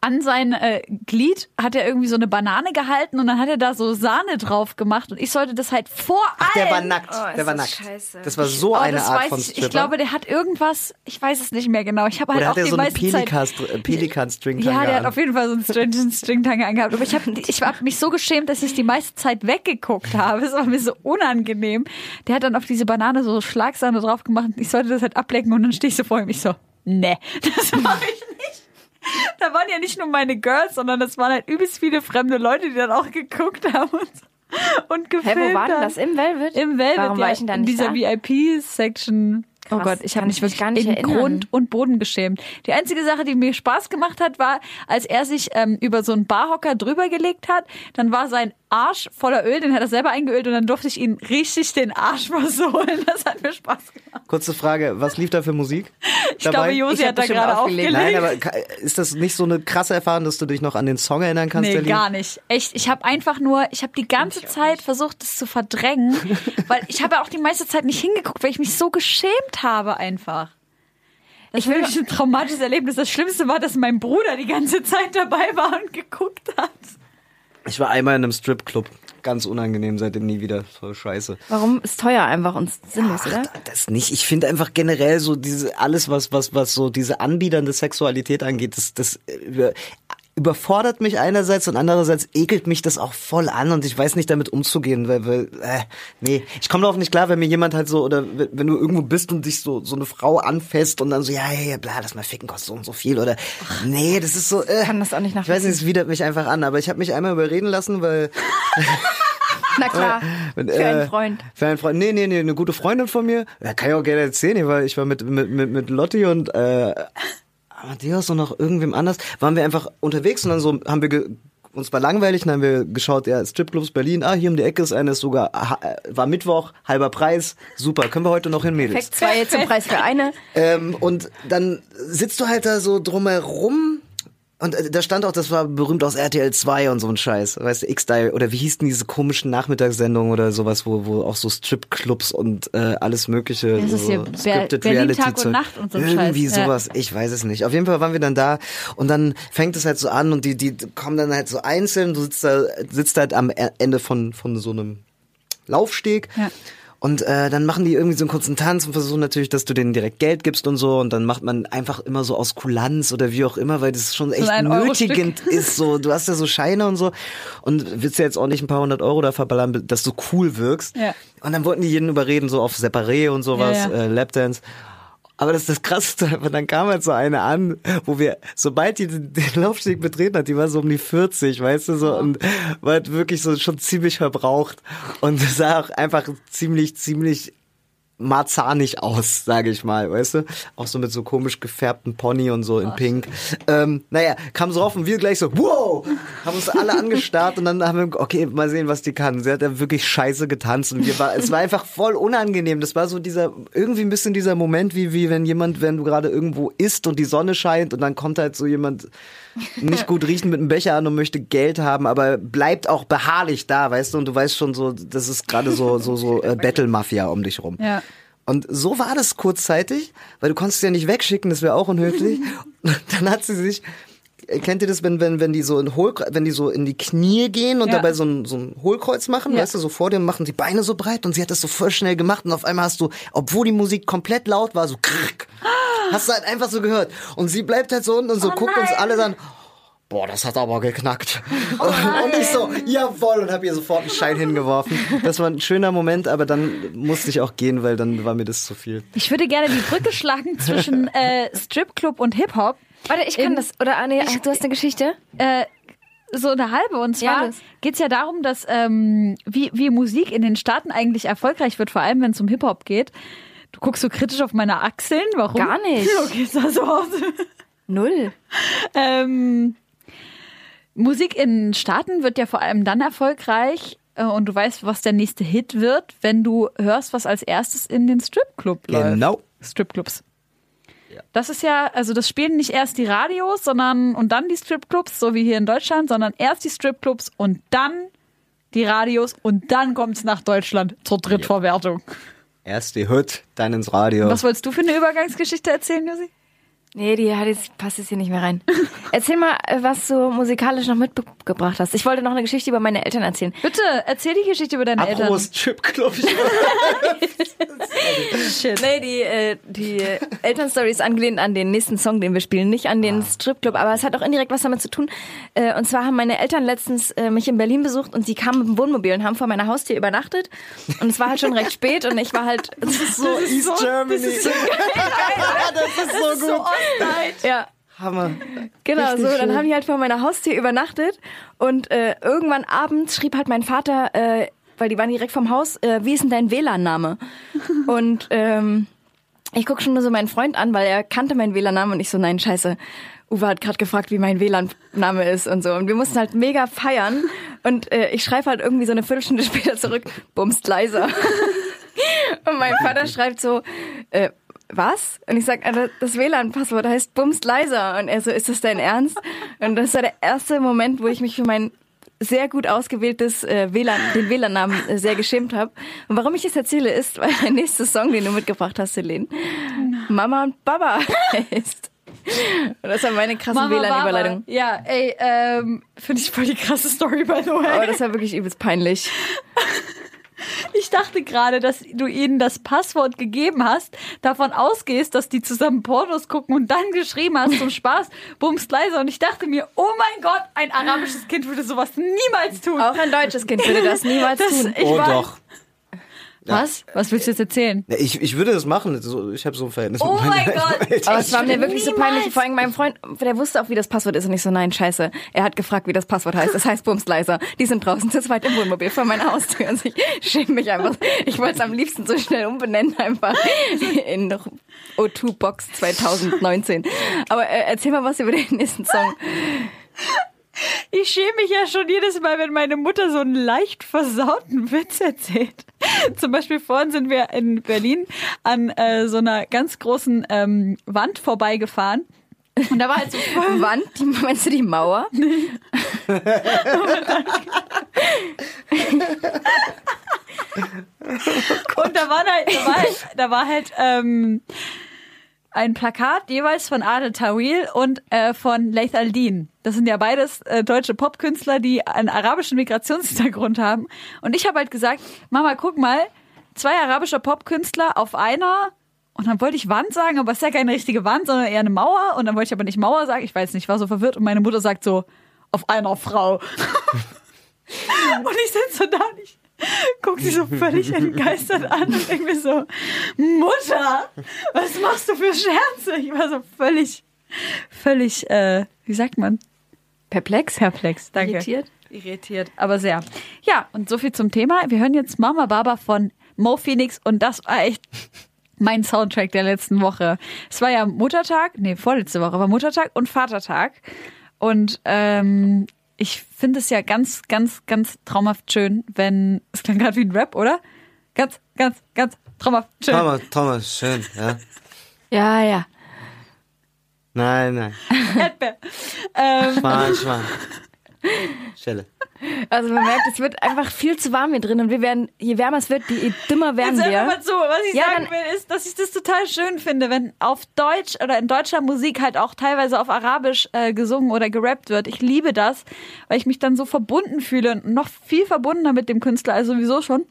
an sein äh, Glied hat er irgendwie so eine Banane gehalten und dann hat er da so Sahne drauf gemacht und ich sollte das halt vor Ach, der war nackt. Oh, ist der war das nackt. scheiße. Das war so Aber eine das Art weiß von ich, Stripper. ich glaube, der hat irgendwas, ich weiß es nicht mehr genau. Ich habe halt Oder auch hat er die so eine meiste Zeit Pelikan- Pelikan-String-Tanga Ja, der hat an? auf jeden Fall so einen strangen Stringtanga angehabt. Aber ich habe ich hab mich so geschämt, dass ich die meiste Zeit weggeguckt habe. Es war mir so unangenehm. Der hat dann auf diese Banane so Schlagsahne drauf gemacht. Ich sollte das halt ablecken und dann stehe ich so vor ihm. Ich so, nee, das mache ich nicht. Da waren ja nicht nur meine Girls, sondern das waren halt übelst viele fremde Leute, die dann auch geguckt haben und, und Hä, gefilmt wo war denn das? Im Velvet? Im Velvet, Warum ja, war ich denn da in nicht dieser da? VIP-Section. Oh Gott, ich habe mich wirklich gar nicht in erinnern. Grund und Boden geschämt. Die einzige Sache, die mir Spaß gemacht hat, war, als er sich ähm, über so einen Barhocker drüber gelegt hat, dann war sein Arsch voller Öl, den hat er selber eingeölt und dann durfte ich ihn richtig den Arsch versohlen. Das hat mir Spaß gemacht. Kurze Frage, was lief da für Musik? Ich glaube, Josi Ich hat da gerade aufgelegt. aufgelegt. Nein, aber ist das nicht so eine krasse Erfahrung, dass du dich noch an den Song erinnern kannst? Nee, gar nicht. Echt, ich habe einfach nur, ich habe die ganze Zeit versucht, das zu verdrängen, weil ich habe ja auch die meiste Zeit nicht hingeguckt, weil ich mich so geschämt habe einfach. Das war wirklich ein traumatisches Erlebnis. Das Schlimmste war, dass mein Bruder die ganze Zeit dabei war und geguckt hat. Ich war einmal in einem Stripclub. Ganz unangenehm, seitdem nie wieder. Voll scheiße. Warum ist teuer einfach und sinnlos, oder? Das nicht. Ich finde einfach generell so diese, alles, was, was, was so diese anbiedernde Sexualität angeht, das, das äh, überfordert mich einerseits und andererseits ekelt mich das auch voll an und ich weiß nicht damit umzugehen, weil, weil äh, nee, ich komme darauf nicht klar, wenn mir jemand halt so oder wenn du irgendwo bist und dich so so eine Frau anfasst und dann so ja, ja, ja, bla, lass mal ficken, kostet so und so viel oder nee, das ist so äh, kann das auch nicht Ich weiß nicht, es widert mich einfach an, aber ich habe mich einmal überreden lassen, weil Na klar, für einen äh, Freund. Für einen Freund. Nee, nee, nee, eine gute Freundin von mir. Ja, kann ich auch gerne erzählen. Ich war, ich war mit, mit, mit, mit Lotti und äh, Amadeus und noch irgendwem anders. Waren wir einfach unterwegs und dann so haben wir ge uns war langweilig, dann haben wir geschaut, ja, Stripclubs Berlin, ah, hier um die Ecke ist eines sogar, äh, war Mittwoch, halber Preis, super, können wir heute noch hin, Mädels. Perfekt, zwei zum Preis für eine. Ähm, und dann sitzt du halt da so drumherum und äh, da stand auch, das war berühmt aus RTL 2 und so ein Scheiß. Weißt du, X-Style oder wie hießen diese komischen Nachmittagssendungen oder sowas, wo, wo auch so Stripclubs und äh, alles mögliche. Das so ist hier Ber- scripted Berlin Reality Tag und. Nacht und so ein Irgendwie Scheiß, ja. sowas, ich weiß es nicht. Auf jeden Fall waren wir dann da und dann fängt es halt so an und die, die kommen dann halt so einzeln, du sitzt da, sitzt halt am Ende von, von so einem Laufsteg. Ja. Und äh, dann machen die irgendwie so einen kurzen Tanz und versuchen natürlich, dass du denen direkt Geld gibst und so. Und dann macht man einfach immer so aus Kulanz oder wie auch immer, weil das schon echt nötigend ist. So, du hast ja so Scheine und so und willst ja jetzt auch nicht ein paar hundert Euro da verballern, dass du cool wirkst. Ja. Und dann wollten die jeden überreden, so auf Separé und sowas, Ja, ja. Äh, Lapdance. Aber das ist das Krasseste, aber dann kam halt so eine an, wo wir, sobald die den den Laufsteg betreten hat, die war so um die 40, weißt du, so, und war halt wirklich so schon ziemlich verbraucht und sah auch einfach ziemlich, ziemlich marzanig aus, sage ich mal, weißt du? Auch so mit so komisch gefärbten Pony und so in Pink. Ähm, naja, kam so auf und wir gleich so, wow, haben uns alle angestarrt und dann haben wir, okay, mal sehen, was die kann. Sie hat ja wirklich scheiße getanzt und wir war, es war einfach voll unangenehm. Das war so dieser, irgendwie ein bisschen dieser Moment, wie, wie wenn jemand, wenn du gerade irgendwo isst und die Sonne scheint und dann kommt halt so jemand nicht gut riechen mit einem Becher an und möchte Geld haben, aber bleibt auch beharrlich da, weißt du, und du weißt schon so, das ist gerade so, so, so äh, Battle-Mafia um dich rum. Ja. Und so war das kurzzeitig, weil du konntest ja nicht wegschicken, das wäre auch unhöflich. Und dann hat sie sich, kennt ihr das, wenn, wenn, wenn die so in Hohl, wenn die so in die Knie gehen und Ja. dabei so ein, so ein Hohlkreuz machen, Ja. weißt du, so vor dir machen die Beine so breit und sie hat das so voll schnell gemacht und auf einmal hast du, obwohl die Musik komplett laut war, so krrk, hast du halt einfach so gehört. Und sie bleibt halt so unten und so guckt uns alle dann, boah, das hat aber geknackt. und ich so, jawohl, und habe ihr sofort einen Schein hingeworfen. Das war ein schöner Moment, aber dann musste ich auch gehen, weil dann war mir das zu viel. Ich würde gerne die Brücke schlagen zwischen äh, Stripclub und Hip-Hop. Warte, ich kann das. Oder ah, nee, ach, du hast eine Geschichte? Äh, so eine halbe. Und Ja, zwar los. geht's ja darum, dass ähm, wie, wie Musik in den Staaten eigentlich erfolgreich wird, vor allem wenn es um Hip-Hop geht. Du guckst so kritisch auf meine Achseln. Warum? Gar nicht. Okay, sah so aus. Null. Ähm, Musik in Staaten wird ja vor allem dann erfolgreich äh, und du weißt, was der nächste Hit wird, wenn du hörst, was als erstes in den Stripclub läuft. Genau. Stripclubs. Das ist ja, also das spielen nicht erst die Radios, sondern und dann die Stripclubs, so wie hier in Deutschland, sondern erst die Stripclubs und dann die Radios und dann kommt es nach Deutschland zur Drittverwertung. Erst die Hood, dann ins Radio. Was wolltest du für eine Übergangsgeschichte erzählen, Josi? Nee, die hat jetzt, passt jetzt hier nicht mehr rein. Erzähl mal, äh, was du musikalisch noch mitgebracht hast. Ich wollte noch eine Geschichte über meine Eltern erzählen. Bitte, erzähl die Geschichte über deine Eltern. Apropos Stripclub. Shit. Nee, die, äh, die Elternstory ist angelehnt an den nächsten Song, den wir spielen, nicht an den Stripclub, aber es hat auch indirekt was damit zu tun. Äh, und zwar haben meine Eltern letztens äh, mich in Berlin besucht und die kamen mit dem Wohnmobil und haben vor meiner Haustür übernachtet. Und es war halt schon recht spät und ich war halt. Das ist so East Germany. Das ist so, das ist so gut. Ja. Hammer. Genau, Richtig so. Dann schön. haben die halt vor meiner Haustür übernachtet und äh, irgendwann abends schrieb halt mein Vater, äh, weil die waren direkt vom Haus, äh, wie ist denn dein WLAN-Name? und ähm, ich guck schon nur so meinen Freund an, weil er kannte meinen WLAN-Namen und ich so, nein, scheiße. Uwe hat gerade gefragt, wie mein WLAN-Name ist und so. Und wir mussten halt mega feiern. Und äh, ich schreibe halt irgendwie so eine Viertelstunde später zurück, bumst leiser. und mein Vater schreibt so, äh, was? Und ich sag, äh, das WLAN-Passwort heißt bumst leiser. Und er so, ist das dein Ernst? Und das war der erste Moment, wo ich mich für mein sehr gut ausgewähltes äh, WLAN, den WLAN-Namen äh, sehr geschämt habe. Und warum ich das erzähle, ist, weil der nächste Song, den du mitgebracht hast, Helene, Mama und Baba heißt. Und das war meine krasse WLAN-Überleitung. Ja, ey, ähm, finde ich voll die krasse Story, by the way. Aber das war wirklich übelst peinlich. Ich dachte gerade, dass du ihnen das Passwort gegeben hast, davon ausgehst, dass die zusammen Pornos gucken und dann geschrieben hast zum Spaß, bumst leiser. Und ich dachte mir, oh mein Gott, ein arabisches Kind würde sowas niemals tun. Auch ein deutsches Kind würde das niemals Das- tun. Ich Oh war- doch. Was? Was willst du jetzt erzählen? Ja, ich, ich würde das machen. Ich habe so ein Verhältnis Oh mit mein Gott. Eltern. Aber es war mir wirklich so peinlich. Vor allem meinem Freund, der wusste auch, wie das Passwort ist und ich so, nein, scheiße. Er hat gefragt, wie das Passwort heißt. Das heißt Bums leiser. Die sind draußen zu zweit im Wohnmobil vor meiner Haustür und ich schäme mich einfach. Ich wollte es am liebsten so schnell umbenennen einfach in O2 Box 2019. Aber äh, erzähl mal was über den nächsten Song. Ich schäme mich ja schon jedes Mal, wenn meine Mutter so einen leicht versauten Witz erzählt. Zum Beispiel vorhin sind wir in Berlin an äh, so einer ganz großen ähm, Wand vorbeigefahren. Und da war halt so voll Wand, die, meinst du die Mauer? Und da, waren halt, da war halt, da war halt ähm, ein Plakat jeweils von Adel Tawil und äh, von Leith Aldin. Das sind ja beides äh, deutsche Popkünstler, die einen arabischen Migrationshintergrund haben. Und ich habe halt gesagt, Mama, guck mal, zwei arabische Popkünstler auf einer. Und dann wollte ich Wand sagen, aber es ist ja keine richtige Wand, sondern eher eine Mauer. Und dann wollte ich aber nicht Mauer sagen. Ich weiß nicht, ich war so verwirrt. Und meine Mutter sagt so, auf einer Frau. und ich sitze so da und ich guck sie so völlig entgeistert an und denke mir so, Mutter, was machst du für Scherze? Ich war so völlig, völlig, äh, wie sagt man? Perplex? Perplex, danke. Irritiert? Irritiert, aber sehr. Ja, und so viel zum Thema. Wir hören jetzt Mama Baba von Mo Phoenix und das war echt mein Soundtrack der letzten Woche. Es war ja Muttertag, nee, vorletzte Woche war Muttertag und Vatertag. Und ähm, ich finde es ja ganz, ganz, ganz traumhaft schön, wenn, es klang gerade wie ein Rap, oder? Ganz, ganz, ganz traumhaft schön. Thomas, Thomas, schön, ja. Ja, ja. Nein, nein. Erdbeer. Ähm, Schwan, Schwan. Stelle. Also man merkt, es wird einfach viel zu warm hier drin und wir werden, je wärmer es wird, je dümmer werden Jetzt wir. mal zu, was ich Ja, sagen will, ist, dass ich das total schön finde, wenn auf Deutsch oder in deutscher Musik halt auch teilweise auf Arabisch äh, gesungen oder gerappt wird. Ich liebe das, weil ich mich dann so verbunden fühle und noch viel verbundener mit dem Künstler als sowieso schon.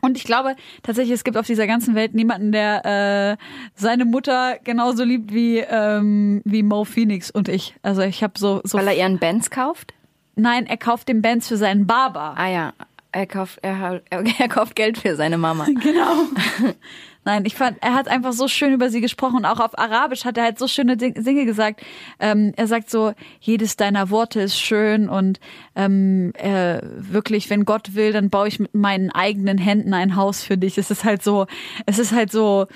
Und ich glaube tatsächlich, es gibt auf dieser ganzen Welt niemanden, der äh, seine Mutter genauso liebt wie ähm, wie Mo Phoenix und ich. Also ich habe so so Weil er ihren Benz kauft? Nein, er kauft den Bands für seinen Barber. Ah ja, er kauft, er, er, kauft Geld für seine Mama. Genau. Nein, ich fand, er hat einfach so schön über sie gesprochen und auch auf Arabisch hat er halt so schöne Ding- Dinge gesagt. Ähm, er sagt so, jedes deiner Worte ist schön und ähm, äh, wirklich, wenn Gott will, dann baue ich mit meinen eigenen Händen ein Haus für dich. Es ist halt so, es ist halt so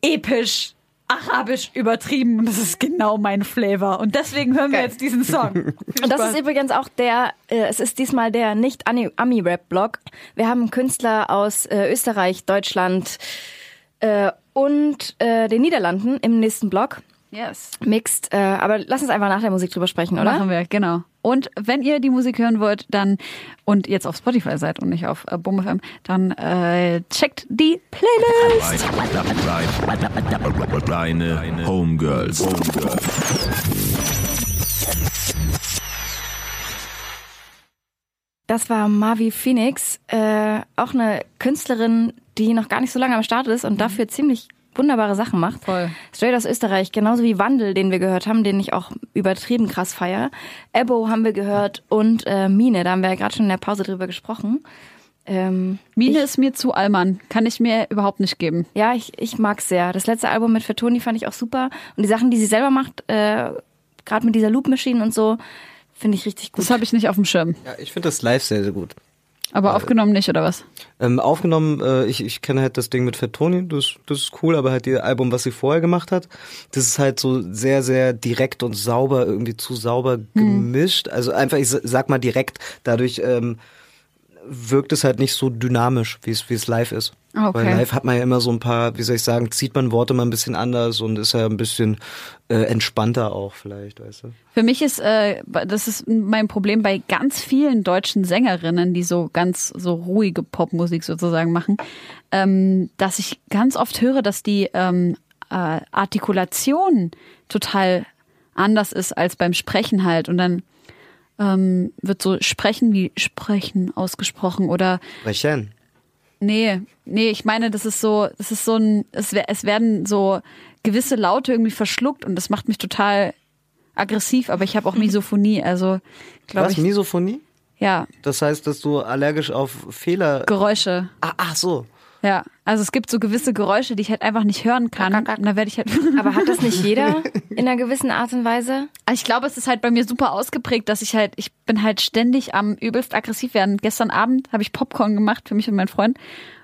episch. Arabisch übertrieben und das ist genau mein Flavor. Und deswegen hören wir Geil. jetzt diesen Song. Und das ist übrigens auch der, äh, es ist diesmal der nicht Ami-Rap-Blog. Wir haben Künstler aus äh, Österreich, Deutschland, äh, und äh, den Niederlanden im nächsten Block. Yes. Mixed, äh, aber lass uns einfach nach der Musik drüber sprechen, oder? Machen wir, genau. Und wenn ihr die Musik hören wollt, dann und jetzt auf Spotify seid und nicht auf äh, BoomFM, dann äh, checkt die Playlist. Deine Homegirls. Das war Mavi Phoenix, äh, auch eine Künstlerin, die noch gar nicht so lange am Start ist und dafür ziemlich wunderbare Sachen macht. Voll. Straight aus Österreich, genauso wie Wandel, den wir gehört haben, den ich auch übertrieben krass feier. Ebo haben wir gehört und äh, Mine, da haben wir ja gerade schon in der Pause drüber gesprochen. Ähm, Mine ist mir zu Allmann. Kann ich mir überhaupt nicht geben. ja, ich, ich mag's sehr. Das letzte Album mit Fatoni fand ich auch super. Und die Sachen, die sie selber macht, äh, gerade mit dieser Loop Machine und so, finde ich richtig gut. Das habe ich nicht auf dem Schirm. Ja, ich finde das live sehr, sehr gut. Aber aufgenommen nicht, oder was? Ähm, aufgenommen, äh, ich, ich kenne halt das Ding mit Fat Tony, das, das ist cool, aber halt ihr Album, was sie vorher gemacht hat, das ist halt so sehr, sehr direkt und sauber, irgendwie zu sauber gemischt. Also einfach, ich sag mal direkt, dadurch ähm, wirkt es halt nicht so dynamisch, wie es wie es live ist. Okay. Weil live hat man ja immer so ein paar, wie soll ich sagen, zieht man Worte mal ein bisschen anders und ist ja ein bisschen äh, entspannter auch vielleicht, weißt du. Für mich ist, äh, das ist mein Problem bei ganz vielen deutschen Sängerinnen, die so ganz so ruhige Popmusik sozusagen machen, ähm, dass ich ganz oft höre, dass die ähm, äh, Artikulation total anders ist als beim Sprechen halt und dann ähm, wird so sprechen wie sprechen ausgesprochen oder Rechen. Nee, nee, ich meine, das ist so, das ist so ein, es, wer- es werden so gewisse Laute irgendwie verschluckt und das macht mich total aggressiv, aber ich habe auch Misophonie, also glaube Was, ich, Misophonie? ja, Das heißt, dass du allergisch auf Fehler... Geräusche. Ah, ach so. Ja, also es gibt so gewisse Geräusche, die ich halt einfach nicht hören kann und da werde ich halt Aber hat das nicht jeder in einer gewissen Art und Weise? Ich glaube, es ist halt bei mir super ausgeprägt, dass ich halt, ich bin halt ständig am übelst aggressiv werden. Gestern Abend habe ich Popcorn gemacht für mich und meinen Freund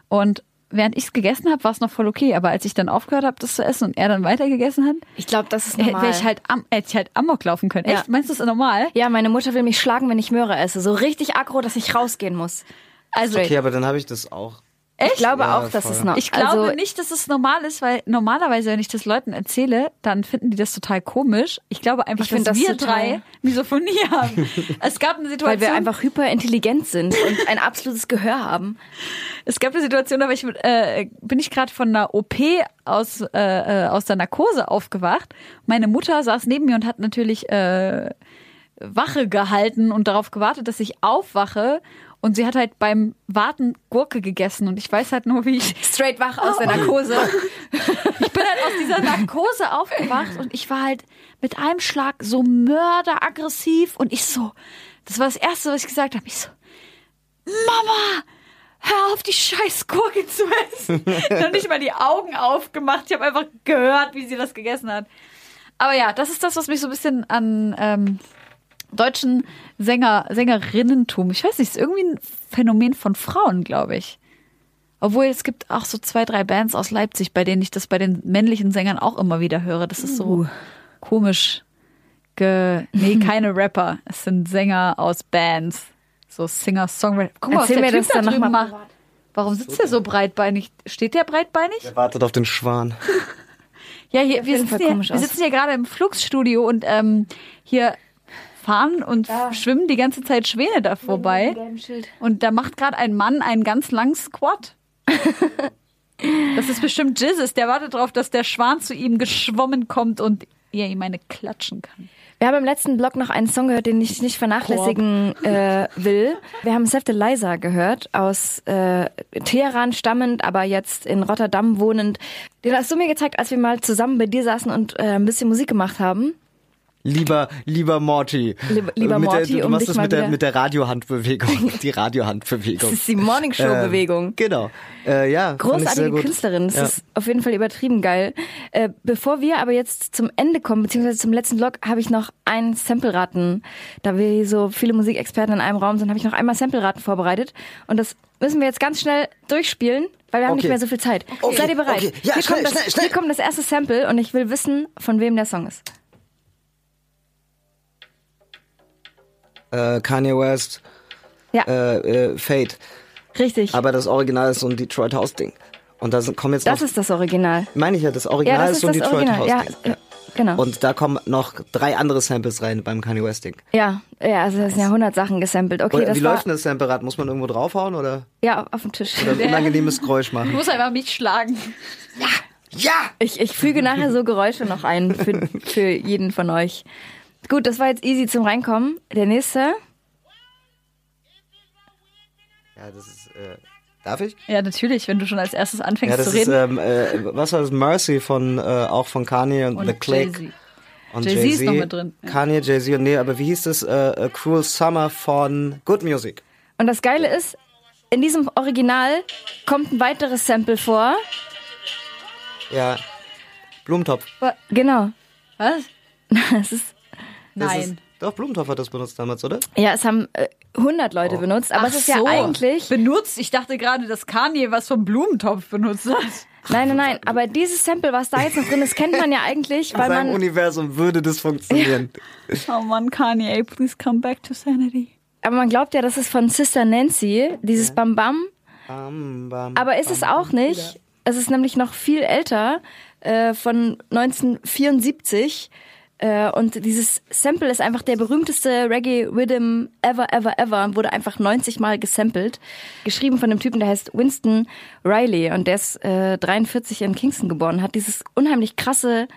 und während ich es gegessen habe, war es noch voll okay, aber als ich dann aufgehört habe, das zu essen und er dann weiter gegessen hat, Ich glaube, das ist hätte normal. ich halt am, hätte ich halt Amok laufen können. Ja. Echt? Meinst du das ist normal? ja, meine Mutter will mich schlagen, wenn ich Möhre esse. So richtig aggro, dass ich rausgehen muss. Also Okay, aber dann habe ich das auch. Ich glaube Ja, auch, dass voll. es noch. ich glaube also, nicht, dass es normal ist, weil normalerweise, wenn ich das Leuten erzähle, dann finden die das total komisch. Ich glaube einfach, Ich dass das wir drei Misophonie haben. es gab eine Situation, Weil wir einfach hyperintelligent sind und ein absolutes Gehör haben. Es gab eine Situation, da war ich, äh, bin ich gerade von einer OP aus, äh, äh, aus der Narkose aufgewacht. Meine Mutter saß neben mir und hat natürlich äh, Wache gehalten und darauf gewartet, dass ich aufwache. Und sie hat halt beim Warten Gurke gegessen. Und ich weiß halt nur, wie ich. Straight wach aus der Narkose. Ich bin halt aus dieser Narkose aufgewacht und ich war halt mit einem Schlag so mörderaggressiv. Und ich so, das war das Erste, was ich gesagt habe. Ich so, Mama! Hör auf, die scheiß Gurke zu essen. Noch nicht mal die Augen aufgemacht. Ich habe einfach gehört, wie sie das gegessen hat. Aber ja, das ist das, was mich so ein bisschen an ähm, deutschen Sänger, Sängerinnentum, ich weiß nicht, ist irgendwie ein Phänomen von Frauen, glaube ich. Obwohl es gibt auch so zwei, drei Bands aus Leipzig, bei denen ich das bei den männlichen Sängern auch immer wieder höre. Das ist so komisch. Ge nee, keine Rapper. Es sind Sänger aus Bands. So Singer, Songwriter. Guck mal, Erzähl was der mir Typ das da drüben mal macht. Warum sitzt der so breitbeinig? Steht der breitbeinig? Er wartet auf den Schwan. Ja, hier, wir, sitzen hier, wir sitzen hier gerade im Flugsstudio und ähm, hier fahren und schwimmen die ganze Zeit Schwäne da vorbei. Und da macht gerade ein Mann einen ganz langen Squat. das ist bestimmt Jizzes. Der wartet darauf, dass der Schwan zu ihm geschwommen kommt und er ihm eine klatschen kann. Wir haben im letzten Blog noch einen Song gehört, den ich nicht vernachlässigen äh, will. Wir haben Seth Eliza gehört, aus äh, Teheran stammend, aber jetzt in Rotterdam wohnend. Den hast du mir gezeigt, als wir mal zusammen bei dir saßen und äh, ein bisschen Musik gemacht haben. Lieber, lieber Morty. Lieber- lieber mit Morty, der, du um machst dich das mal mit der, mit der Radiohandbewegung. Die Radiohandbewegung. Das ist die Morning Show Bewegung. Ähm, genau. Äh, ja, Großartige. Künstlerin, das Ja. ist auf jeden Fall übertrieben geil. Äh, bevor wir aber jetzt zum Ende kommen, beziehungsweise zum letzten Blog, habe ich noch ein Sample-Raten. Da wir so viele Musikexperten in einem Raum sind, habe ich noch einmal Sample-Raten vorbereitet. Und das müssen wir jetzt ganz schnell durchspielen, weil wir haben Okay. nicht mehr so viel Zeit. Okay, Seid ihr bereit? okay. Ja, hier, schnell, kommt das, schnell, schnell. hier kommt das erste Sample und ich will wissen, von wem der Song ist. Äh, Kanye West, Ja, äh, äh, Fate. richtig. Aber das Original ist so ein Detroit House Ding. Und da sind, kommen jetzt Das noch, ist das Original. meine ich ja, das Ja, Original das ist so ein das Detroit Original. Ja, House. äh, genau. Und da kommen noch drei andere Samples rein beim Kanye West Ding. ja, ja, also es sind ja 100 Sachen gesampelt. Okay, das wie war läuft denn das Sample-Rad? Muss man irgendwo draufhauen oder, ja auf dem Tisch. oder ein unangenehmes Geräusch machen? Ich muss einfach mich schlagen. Ja! Ich, ich füge nachher so Geräusche noch ein für, für jeden von euch. Gut, das war jetzt easy zum Reinkommen. Der nächste. Ja, das ist, äh, darf ich? Ja, natürlich, wenn du schon als erstes anfängst Ja, das zu ist, reden. ähm, äh, was war das? Mercy von, äh, auch von Kanye und, und The Click. Jay-Z. Und Jay-Z ist noch mit drin, ja. Kanye, Jay-Z und nee, aber wie hieß das? Äh, Cruel Summer von Good Music. Und das Geile ist, in diesem Original kommt ein weiteres Sample vor. Ja. Blumentopf. Genau. Was? Es ist, Nein. Ist, doch, Blumentopf hat das benutzt damals, oder? ja, es haben äh, 100 Leute Oh. benutzt, aber Ach es ist so. ja eigentlich. benutzt. Ich dachte gerade, dass Kanye was vom Blumentopf benutzt hat. Nein, nein, nein. Aber dieses Sample, was da jetzt noch drin ist, kennt man ja eigentlich, In weil seinem man. Universum würde das funktionieren. Oh Mann, Kanye, please come back to sanity. Aber man glaubt ja, das ist von Sister Nancy, dieses Bam Bam. Bam, bam, Aber ist es auch nicht. Es ist nämlich noch viel älter, äh, von 1974. Äh, und dieses Sample ist einfach der berühmteste Reggae-Rhythm ever, ever, ever. Wurde einfach 90 Mal gesampelt. Geschrieben von einem Typen, der heißt Winston Riley. Und der ist äh, 43 in Kingston geboren. Hat dieses unheimlich krasse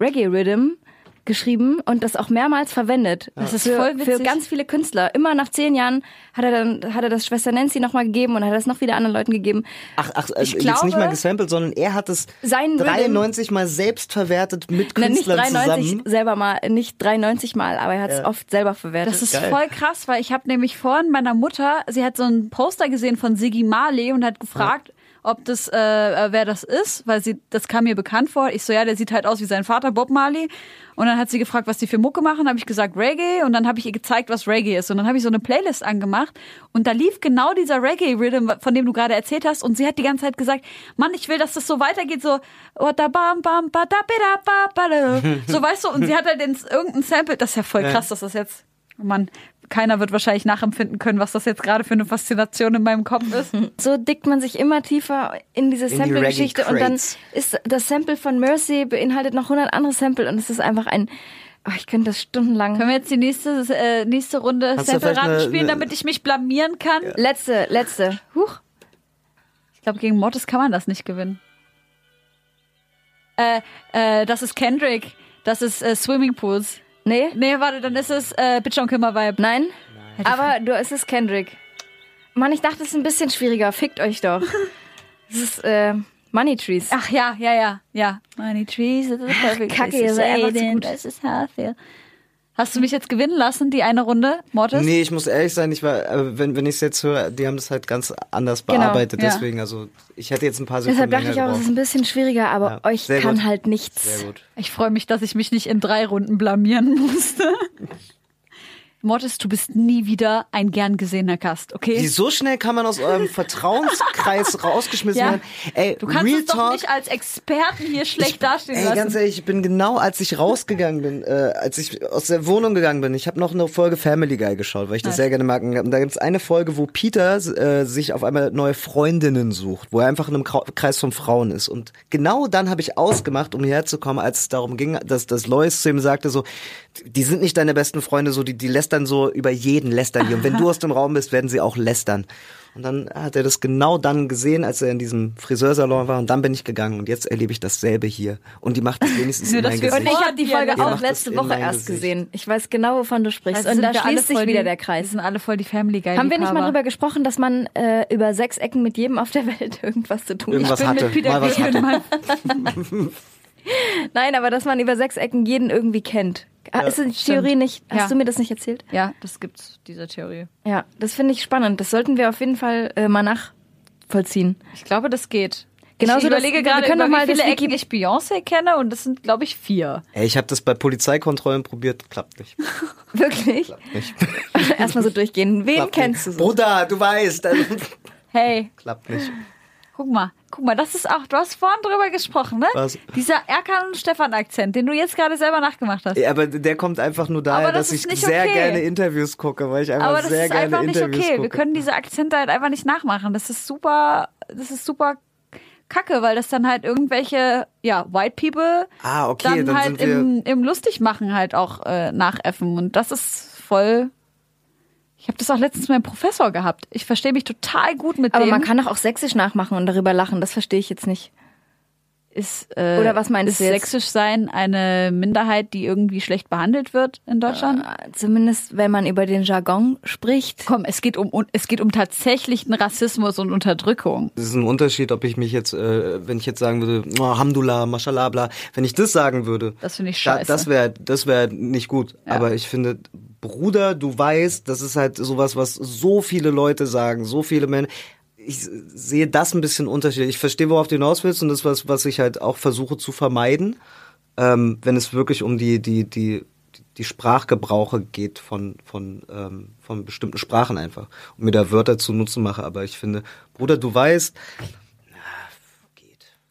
Reggae-Rhythm geschrieben und das auch mehrmals verwendet. Das ist für, voll witzig. für ganz viele Künstler. Immer nach zehn Jahren hat er dann hat er das Schwester Nancy nochmal gegeben und hat es noch wieder anderen Leuten gegeben. Ach, ach Ich also jetzt nicht mal gesampelt, sondern er hat es Sein Rhythm- 93 Mal selbst verwertet mit Na, nicht Künstlern 93 zusammen. selber mal, nicht 93 Mal, aber er hat es oft selber verwertet. Das ist Geil. voll krass, weil ich habe nämlich vorhin meiner Mutter, sie hat so ein Poster gesehen von Siggy Marley und hat gefragt, ob das, äh, äh, wer das ist, weil sie, das kam mir bekannt vor. Ich so, ja, der sieht halt aus wie sein Vater, Bob Marley. Und dann hat sie gefragt, was die für Mucke machen. habe ich gesagt Reggae und dann habe ich ihr gezeigt, was Reggae ist. Und dann habe ich so eine Playlist angemacht und da lief genau dieser Reggae-Rhythm, von dem du gerade erzählt hast. Und sie hat die ganze Zeit gesagt, Mann, ich will, dass das so weitergeht, so da bam bam ba da bida ba ba da. so weißt du. Und sie hat halt irgendein Sample. Das ist ja voll krass, dass das jetzt, Mann, keiner wird wahrscheinlich nachempfinden können, was das jetzt gerade für eine Faszination in meinem Kopf ist. so dickt man sich immer tiefer in diese die Sample-Geschichte und dann ist das Sample von Mercy beinhaltet noch 100 andere Sample und es ist einfach ein, oh, ich könnte das stundenlang. Können wir jetzt die nächste, äh, nächste Runde Sample-Raten spielen, damit ich mich blamieren kann? Letzte, letzte. Huch. Ich glaube, gegen Mortis kann man das nicht gewinnen. Äh, äh, das ist Kendrick. Das ist äh, Swimmingpools. Nee? Nee, warte, dann ist es äh, Bitch on Kimmer Vibe. Nein? Aber du, es ist Kendrick. Mann, ich dachte, es ist ein bisschen schwieriger. Fickt euch doch. Es ist äh, Money Trees. Ach ja, ja, ja, ja. Money Trees, this is the perfect Kacke, ihr seid einfach zu gut. Das ist healthy. Hast du mich jetzt gewinnen lassen, die eine Runde, Mortis? Nee, ich muss ehrlich sein, ich war, äh, wenn, wenn ich es jetzt höre, die haben das halt ganz anders Genau, bearbeitet, ja. deswegen, also ich hätte jetzt ein paar Sekunden Deshalb dachte ich auch, es ist ein bisschen schwieriger, aber Ja, euch sehr kann gut. halt nichts. Sehr gut. Ich freue mich, dass ich mich nicht in drei Runden blamieren musste. Mortis, du bist nie wieder ein gern gesehener Gast, okay? Wie so schnell kann man aus eurem Vertrauenskreis rausgeschmissen Ja. werden? Ey, Du kannst Real doch nicht als Experten hier schlecht dastehen Ey, lassen. ganz ehrlich, ich bin genau, als ich rausgegangen bin, äh, als ich aus der Wohnung gegangen bin, ich habe noch eine Folge Family Guy geschaut, weil ich das Nice. sehr gerne mag. Und da gibt's eine Folge, wo Peter äh, sich auf einmal neue Freundinnen sucht, wo er einfach in einem Kreis von Frauen ist. Und genau dann habe ich ausgemacht, um hierher zu kommen, als es darum ging, dass, dass Lois zu ihm sagte, so, die sind nicht deine besten Freunde, so die, die lästern so über jeden lästern die. Und wenn du aus dem Raum bist, werden sie auch lästern. Und dann hat er das genau dann gesehen, als er in diesem Friseursalon war. Und dann bin ich gegangen. Und jetzt erlebe ich dasselbe hier. Und die macht es wenigstens in mein Gesicht. Und ich habe die Folge Ihr auch das letzte Woche erst Gesicht. gesehen. Ich weiß genau, wovon du sprichst. Also und da schließt sich voll wieder die- der Wir Kreis. sind alle voll die Family Guy. Haben wir nicht mal drüber gesprochen, dass man äh, über sechs Ecken mit jedem auf der Welt irgendwas zu tun Irgendwas hat? bin hatte, mit Peter mal was hatte. Nein, aber dass man über sechs Ecken jeden irgendwie kennt. Ah, ist die Theorie nicht? Hast Ja. du mir das nicht erzählt? Ja, das gibt's, diese Theorie. Ja, das finde ich spannend. Das sollten wir auf jeden Fall äh, mal nachvollziehen. Ich glaube, das geht. Genauso, ich überlege wir gerade, können über doch mal wie viele Ecken ich Beyoncé kenne und das sind, glaube ich, vier. Ey, ich habe das bei Polizeikontrollen probiert, klappt nicht. Wirklich? nicht. Erstmal so durchgehen. Wen Klappt kennst du nicht. so? Bruder, du weißt, also, Hey, klappt nicht. Guck mal, guck mal, das ist auch, du hast vorhin drüber gesprochen, ne? Was? Dieser Erkan und Stefan-Akzent, den du jetzt gerade selber nachgemacht hast. Ja, aber der kommt einfach nur daher, das dass ich sehr okay. gerne Interviews gucke, weil ich einfach Aber das sehr ist gerne einfach nicht Interviews okay. gucke. Wir können diese Akzente halt einfach nicht nachmachen. Das ist super, das ist super kacke, weil das dann halt irgendwelche, ja, White People Ah, okay, dann, dann halt im, im Lustigmachen halt auch äh, nachäffen. Und das ist voll. Ich habe das auch letztens mit meinem Professor gehabt. Ich verstehe mich total gut mit Aber dem. man kann doch auch sächsisch nachmachen und darüber lachen. Das verstehe ich jetzt nicht. ist, äh, Oder was meinst ist du jetzt? sächsisch sein eine Minderheit, die irgendwie schlecht behandelt wird in Deutschland? Äh, Zumindest, wenn man über den Jargon spricht. Komm, es geht um es geht um tatsächlichen Rassismus und Unterdrückung. Es ist ein Unterschied, ob ich mich jetzt, äh, wenn ich jetzt sagen würde, oh, Alhamdulillah, Mashallah, bla, wenn ich das sagen würde. Das finde ich da- scheiße. Das wäre das wär nicht gut. Aber ich finde, Bruder, du weißt, das ist halt sowas, was so viele Leute sagen, so viele Menschen. Ich sehe das ein bisschen unterschiedlich. Ich verstehe, worauf du hinaus willst und das, was, was ich halt auch versuche zu vermeiden, ähm, wenn es wirklich um die, die, die, die Sprachgebrauche geht von, von, ähm, von bestimmten Sprachen einfach und mir da Wörter zu Nutzen mache. Aber ich finde, Bruder, du weißt,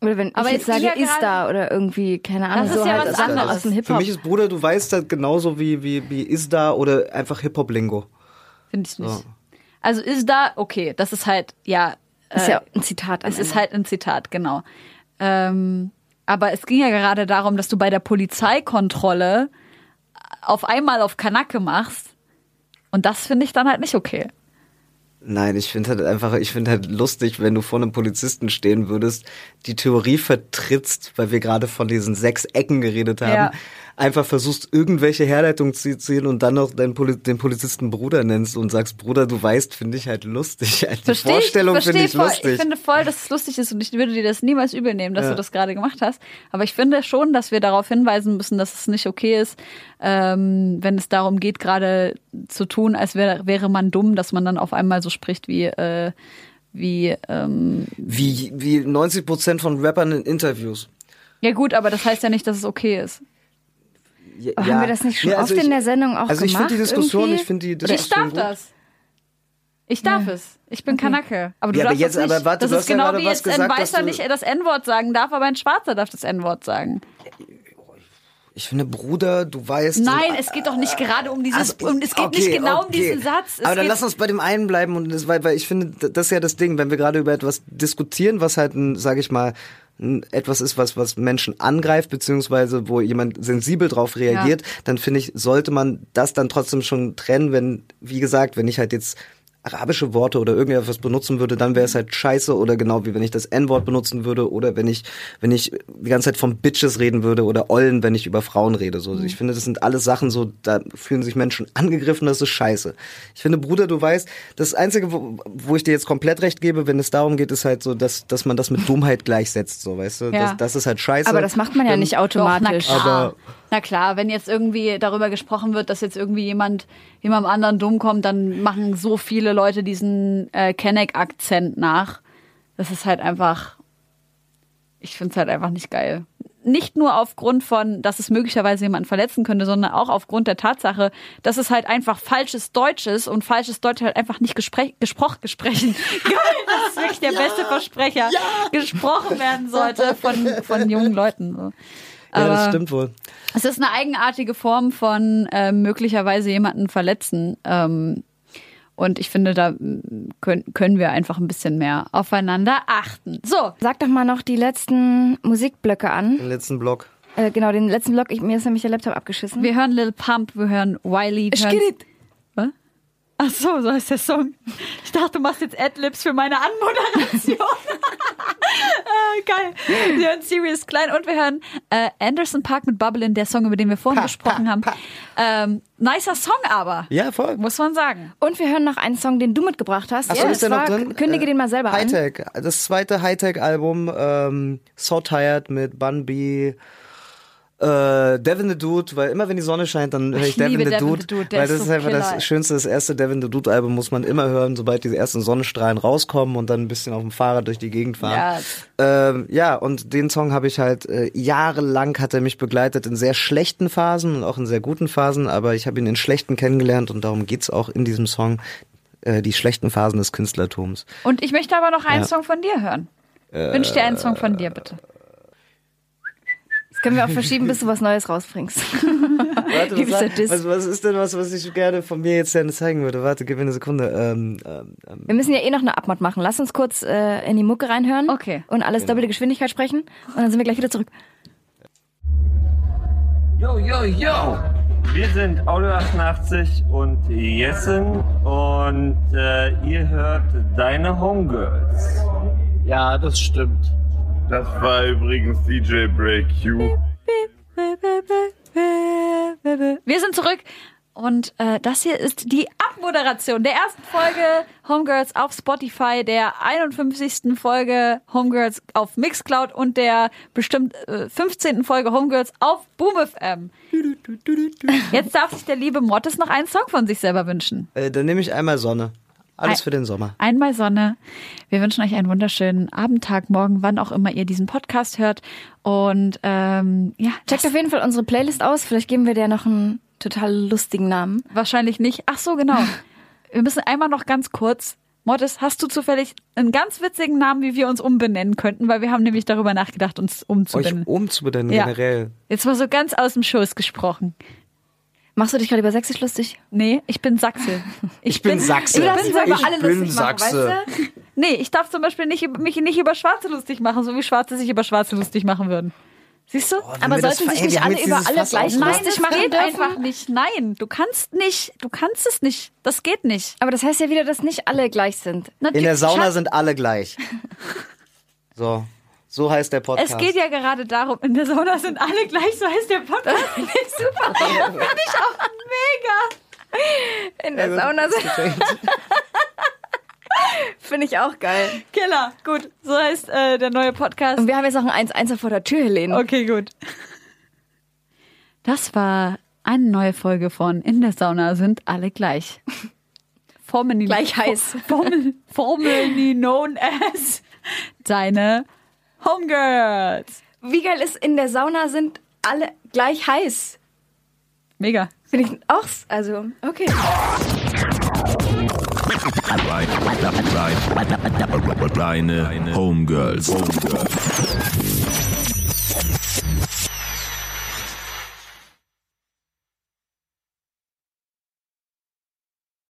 Oder wenn Aber ich jetzt sage, hier ist da oder irgendwie, keine Ahnung, ist so ja halt was anderes. aus dem Für Hip-Hop. mich ist Bruder, du weißt das genauso wie, wie, wie ist da oder einfach Hip-Hop-Lingo. Finde ich nicht. So. Also ist da, okay, das ist halt, ja. ist äh, ja ein Zitat. Es ist Ende. halt ein Zitat, genau. Ähm, aber es ging ja gerade darum, dass du bei der Polizeikontrolle auf einmal auf Kanake machst. Und das finde ich dann halt nicht okay. Nein, ich finde halt einfach, ich finde halt lustig, wenn du vor einem Polizisten stehen würdest, die Theorie vertrittst, weil wir gerade von diesen sechs Ecken geredet haben, Ja. Einfach versuchst, irgendwelche Herleitungen zu ziehen und dann noch deinen Poli den Polizisten Bruder nennst und sagst, Bruder, du weißt, finde ich halt lustig. Die Versteh Vorstellung ich, finde ich voll. lustig. Ich finde voll, dass es lustig ist und ich würde dir das niemals übel nehmen, dass Ja. du das gerade gemacht hast. Aber ich finde schon, dass wir darauf hinweisen müssen, dass es nicht okay ist, ähm, wenn es darum geht, gerade zu tun, als wäre, wäre man dumm, dass man dann auf einmal so spricht wie, äh, wie, ähm, wie, wie 90 Prozent von Rappern in Interviews. ja gut, aber das heißt ja nicht, dass es okay ist. Ja, Aber haben wir das nicht schon oft in der Sendung auch Also ich finde die gemacht Diskussion, irgendwie? ich finde die Ich Diskussion darf gut. das. Ich darf es. Ich bin Kanake. Aber du Ja, aber darfst jetzt- das nicht. aber warte, das du ist hast ja genau wie jetzt ein gesagt, dass Weißer du- nicht das N-Wort sagen darf, aber ein Schwarzer darf das N-Wort sagen. Ich finde, Bruder, du weißt. Nein, es geht doch nicht gerade um dieses, Also, um, es geht okay, nicht genau um okay. diesen Satz. Es Aber dann lass uns bei dem einen bleiben und das, weil, weil ich finde, das ist ja das Ding, wenn wir gerade über etwas diskutieren, was halt, ein, sag ich mal, ein, etwas ist, was, was Menschen angreift, beziehungsweise wo jemand sensibel drauf reagiert, dann finde ich, sollte man das dann trotzdem schon trennen, wenn, wie gesagt, wenn ich halt jetzt arabische Worte oder irgendetwas benutzen würde, dann wäre es halt scheiße oder genau wie wenn ich das N-Wort benutzen würde oder wenn ich wenn ich die ganze Zeit von Bitches reden würde oder Ollen, wenn ich über Frauen rede. So, ich finde, das sind alles Sachen so, da fühlen sich Menschen angegriffen, das ist scheiße. Ich finde, Bruder, du weißt, das Einzige, wo, wo ich dir jetzt komplett recht gebe, wenn es darum geht, ist halt so, dass dass man das mit Dummheit gleichsetzt, so, weißt du? Ja. Das, das ist halt scheiße. Aber das macht man ja nicht doch, na automatisch. klar. Aber- na klar, wenn jetzt irgendwie darüber gesprochen wird, dass jetzt irgendwie jemand jemandem anderen dumm kommt, dann machen so viele Leute diesen äh, Kenneck-Akzent nach. Das ist halt einfach, ich finde es halt einfach nicht geil. Nicht nur aufgrund von, dass es möglicherweise jemanden verletzen könnte, sondern auch aufgrund der Tatsache, dass es halt einfach falsches Deutsch ist und falsches Deutsch halt einfach nicht gespräch, gesprochen, gesprechen. Geil, das ist wirklich der beste Versprecher. Gesprochen werden sollte von, von jungen Leuten. So. Ja, das stimmt wohl. Es ist eine eigenartige Form von äh, möglicherweise jemanden verletzen. Ähm, und ich finde, da mm, können, können wir einfach ein bisschen mehr aufeinander achten. So, Sag doch mal noch die letzten Musikblöcke an. Den letzten Block. Äh, genau, den letzten Block. Ich, mir ist nämlich der Laptop abgeschissen. wir hören Lil Pump, wir hören Wiley. Wir hören? Ach so, so heißt der Song. Ich dachte, du machst jetzt Adlibs für meine Anmoderation. ah, geil. Wir hören Sirius Klein und wir hören äh, Anderson Park mit Bubbling, der Song, über den wir vorhin gesprochen haben. Ähm, nicer Song aber. Ja, voll. Muss man sagen. Und wir hören noch einen Song, den du mitgebracht hast. Ach so, Ja, ist der noch drin? Kündige Äh, den mal selber an. Hightech, das zweite Hightech-Album, ähm, So Tired mit Bun B, äh, Devin the Dude, weil immer wenn die Sonne scheint, dann höre ich, Ich liebe Devin the Devin Dude, the Dude, weil ist das so ist einfach Killer. das Schönste, das erste Devin the Dude-Album muss man immer hören, sobald die ersten Sonnenstrahlen rauskommen und dann ein bisschen auf dem Fahrrad durch die Gegend fahren. Ja. Ähm, ja, und den Song habe ich halt äh, jahrelang hat er mich begleitet in sehr schlechten Phasen und auch in sehr guten Phasen, aber ich habe ihn in schlechten kennengelernt und darum geht's auch in diesem Song, äh, die schlechten Phasen des Künstlertums. Und ich möchte aber noch einen Ja. Song von dir hören. Wünsch dir einen Song von dir, bitte. Das können wir auch verschieben, bis du was Neues rausbringst. Warte, was, was, was ist denn was, was ich gerne von mir jetzt gerne zeigen würde? Warte, gib mir eine Sekunde. Ähm, ähm, ähm, Wir müssen ja eh noch eine Abmod machen. Lass uns kurz äh, in die Mucke reinhören. Okay. Und alles doppelte Geschwindigkeit sprechen. Und dann sind wir gleich wieder zurück. Yo, yo, yo! Wir sind Audio 88 und Jessen und äh, ihr hört deine Homegirls. Ja, das stimmt. Das war übrigens DJ Break Q. Wir sind zurück und äh, das hier ist die Abmoderation der ersten Folge Homegirls auf Spotify, der 51. Folge Homegirls auf Mixcloud und der bestimmt äh, 15. Folge Homegirls auf BoomFM. Jetzt darf sich der liebe Mortis noch einen Song von sich selber wünschen. äh, dann nehme ich einmal Sonne. Alles für den Sommer. Einmal Sonne. Wir wünschen euch einen wunderschönen Abend, Tag, Morgen, wann auch immer ihr diesen Podcast hört. Und ähm, ja, Checkt auf jeden Fall unsere Playlist aus. Vielleicht geben wir der noch einen total lustigen Namen. Wahrscheinlich nicht. Ach so, genau. Wir müssen einmal noch ganz kurz. Mortis, hast du zufällig einen ganz witzigen Namen, wie wir uns umbenennen könnten? Weil wir haben nämlich darüber nachgedacht, uns Euch umzubenennen. umzubenennen Ja. generell. Jetzt mal so ganz aus dem Schoß gesprochen. Machst du dich gerade über Sächsisch lustig? Nee, ich bin Sachse. Ich bin Sachse. Du darfst dich mal über Ich alle bin lustig machen, Sachse. weißt du? Nee, ich darf zum Beispiel nicht, über- mich nicht über Schwarze lustig machen, so wie Schwarze sich über Schwarze lustig machen würden. Siehst du? Wenn Aber sollten sich nicht alle über alle Fass gleich. Nein, lustig das machen geht einfach nicht. Nein, du kannst nicht. Du kannst es nicht. Das geht nicht. Aber das heißt ja wieder, dass nicht alle gleich sind. In der Sauna sind alle gleich. So. So heißt der Podcast. Es geht ja gerade darum, in der Sauna sind alle gleich, so heißt der Podcast. Finde ich super. Finde ich auch mega. In der Sauna sind. Finde ich auch geil. Killer. Gut, so heißt äh, der neue Podcast. Und wir haben jetzt noch ein 1-1 vor der Tür, Helene. Okay, gut. Das war eine neue Folge von In der Sauna sind alle gleich. Formerly, Gleich heiß. Formel, formerly known as deine Homegirls. Wie geil ist, in der Sauna sind alle gleich heiß. Mega. Finde ich auch, also, okay. Deine Homegirls. Homegirls.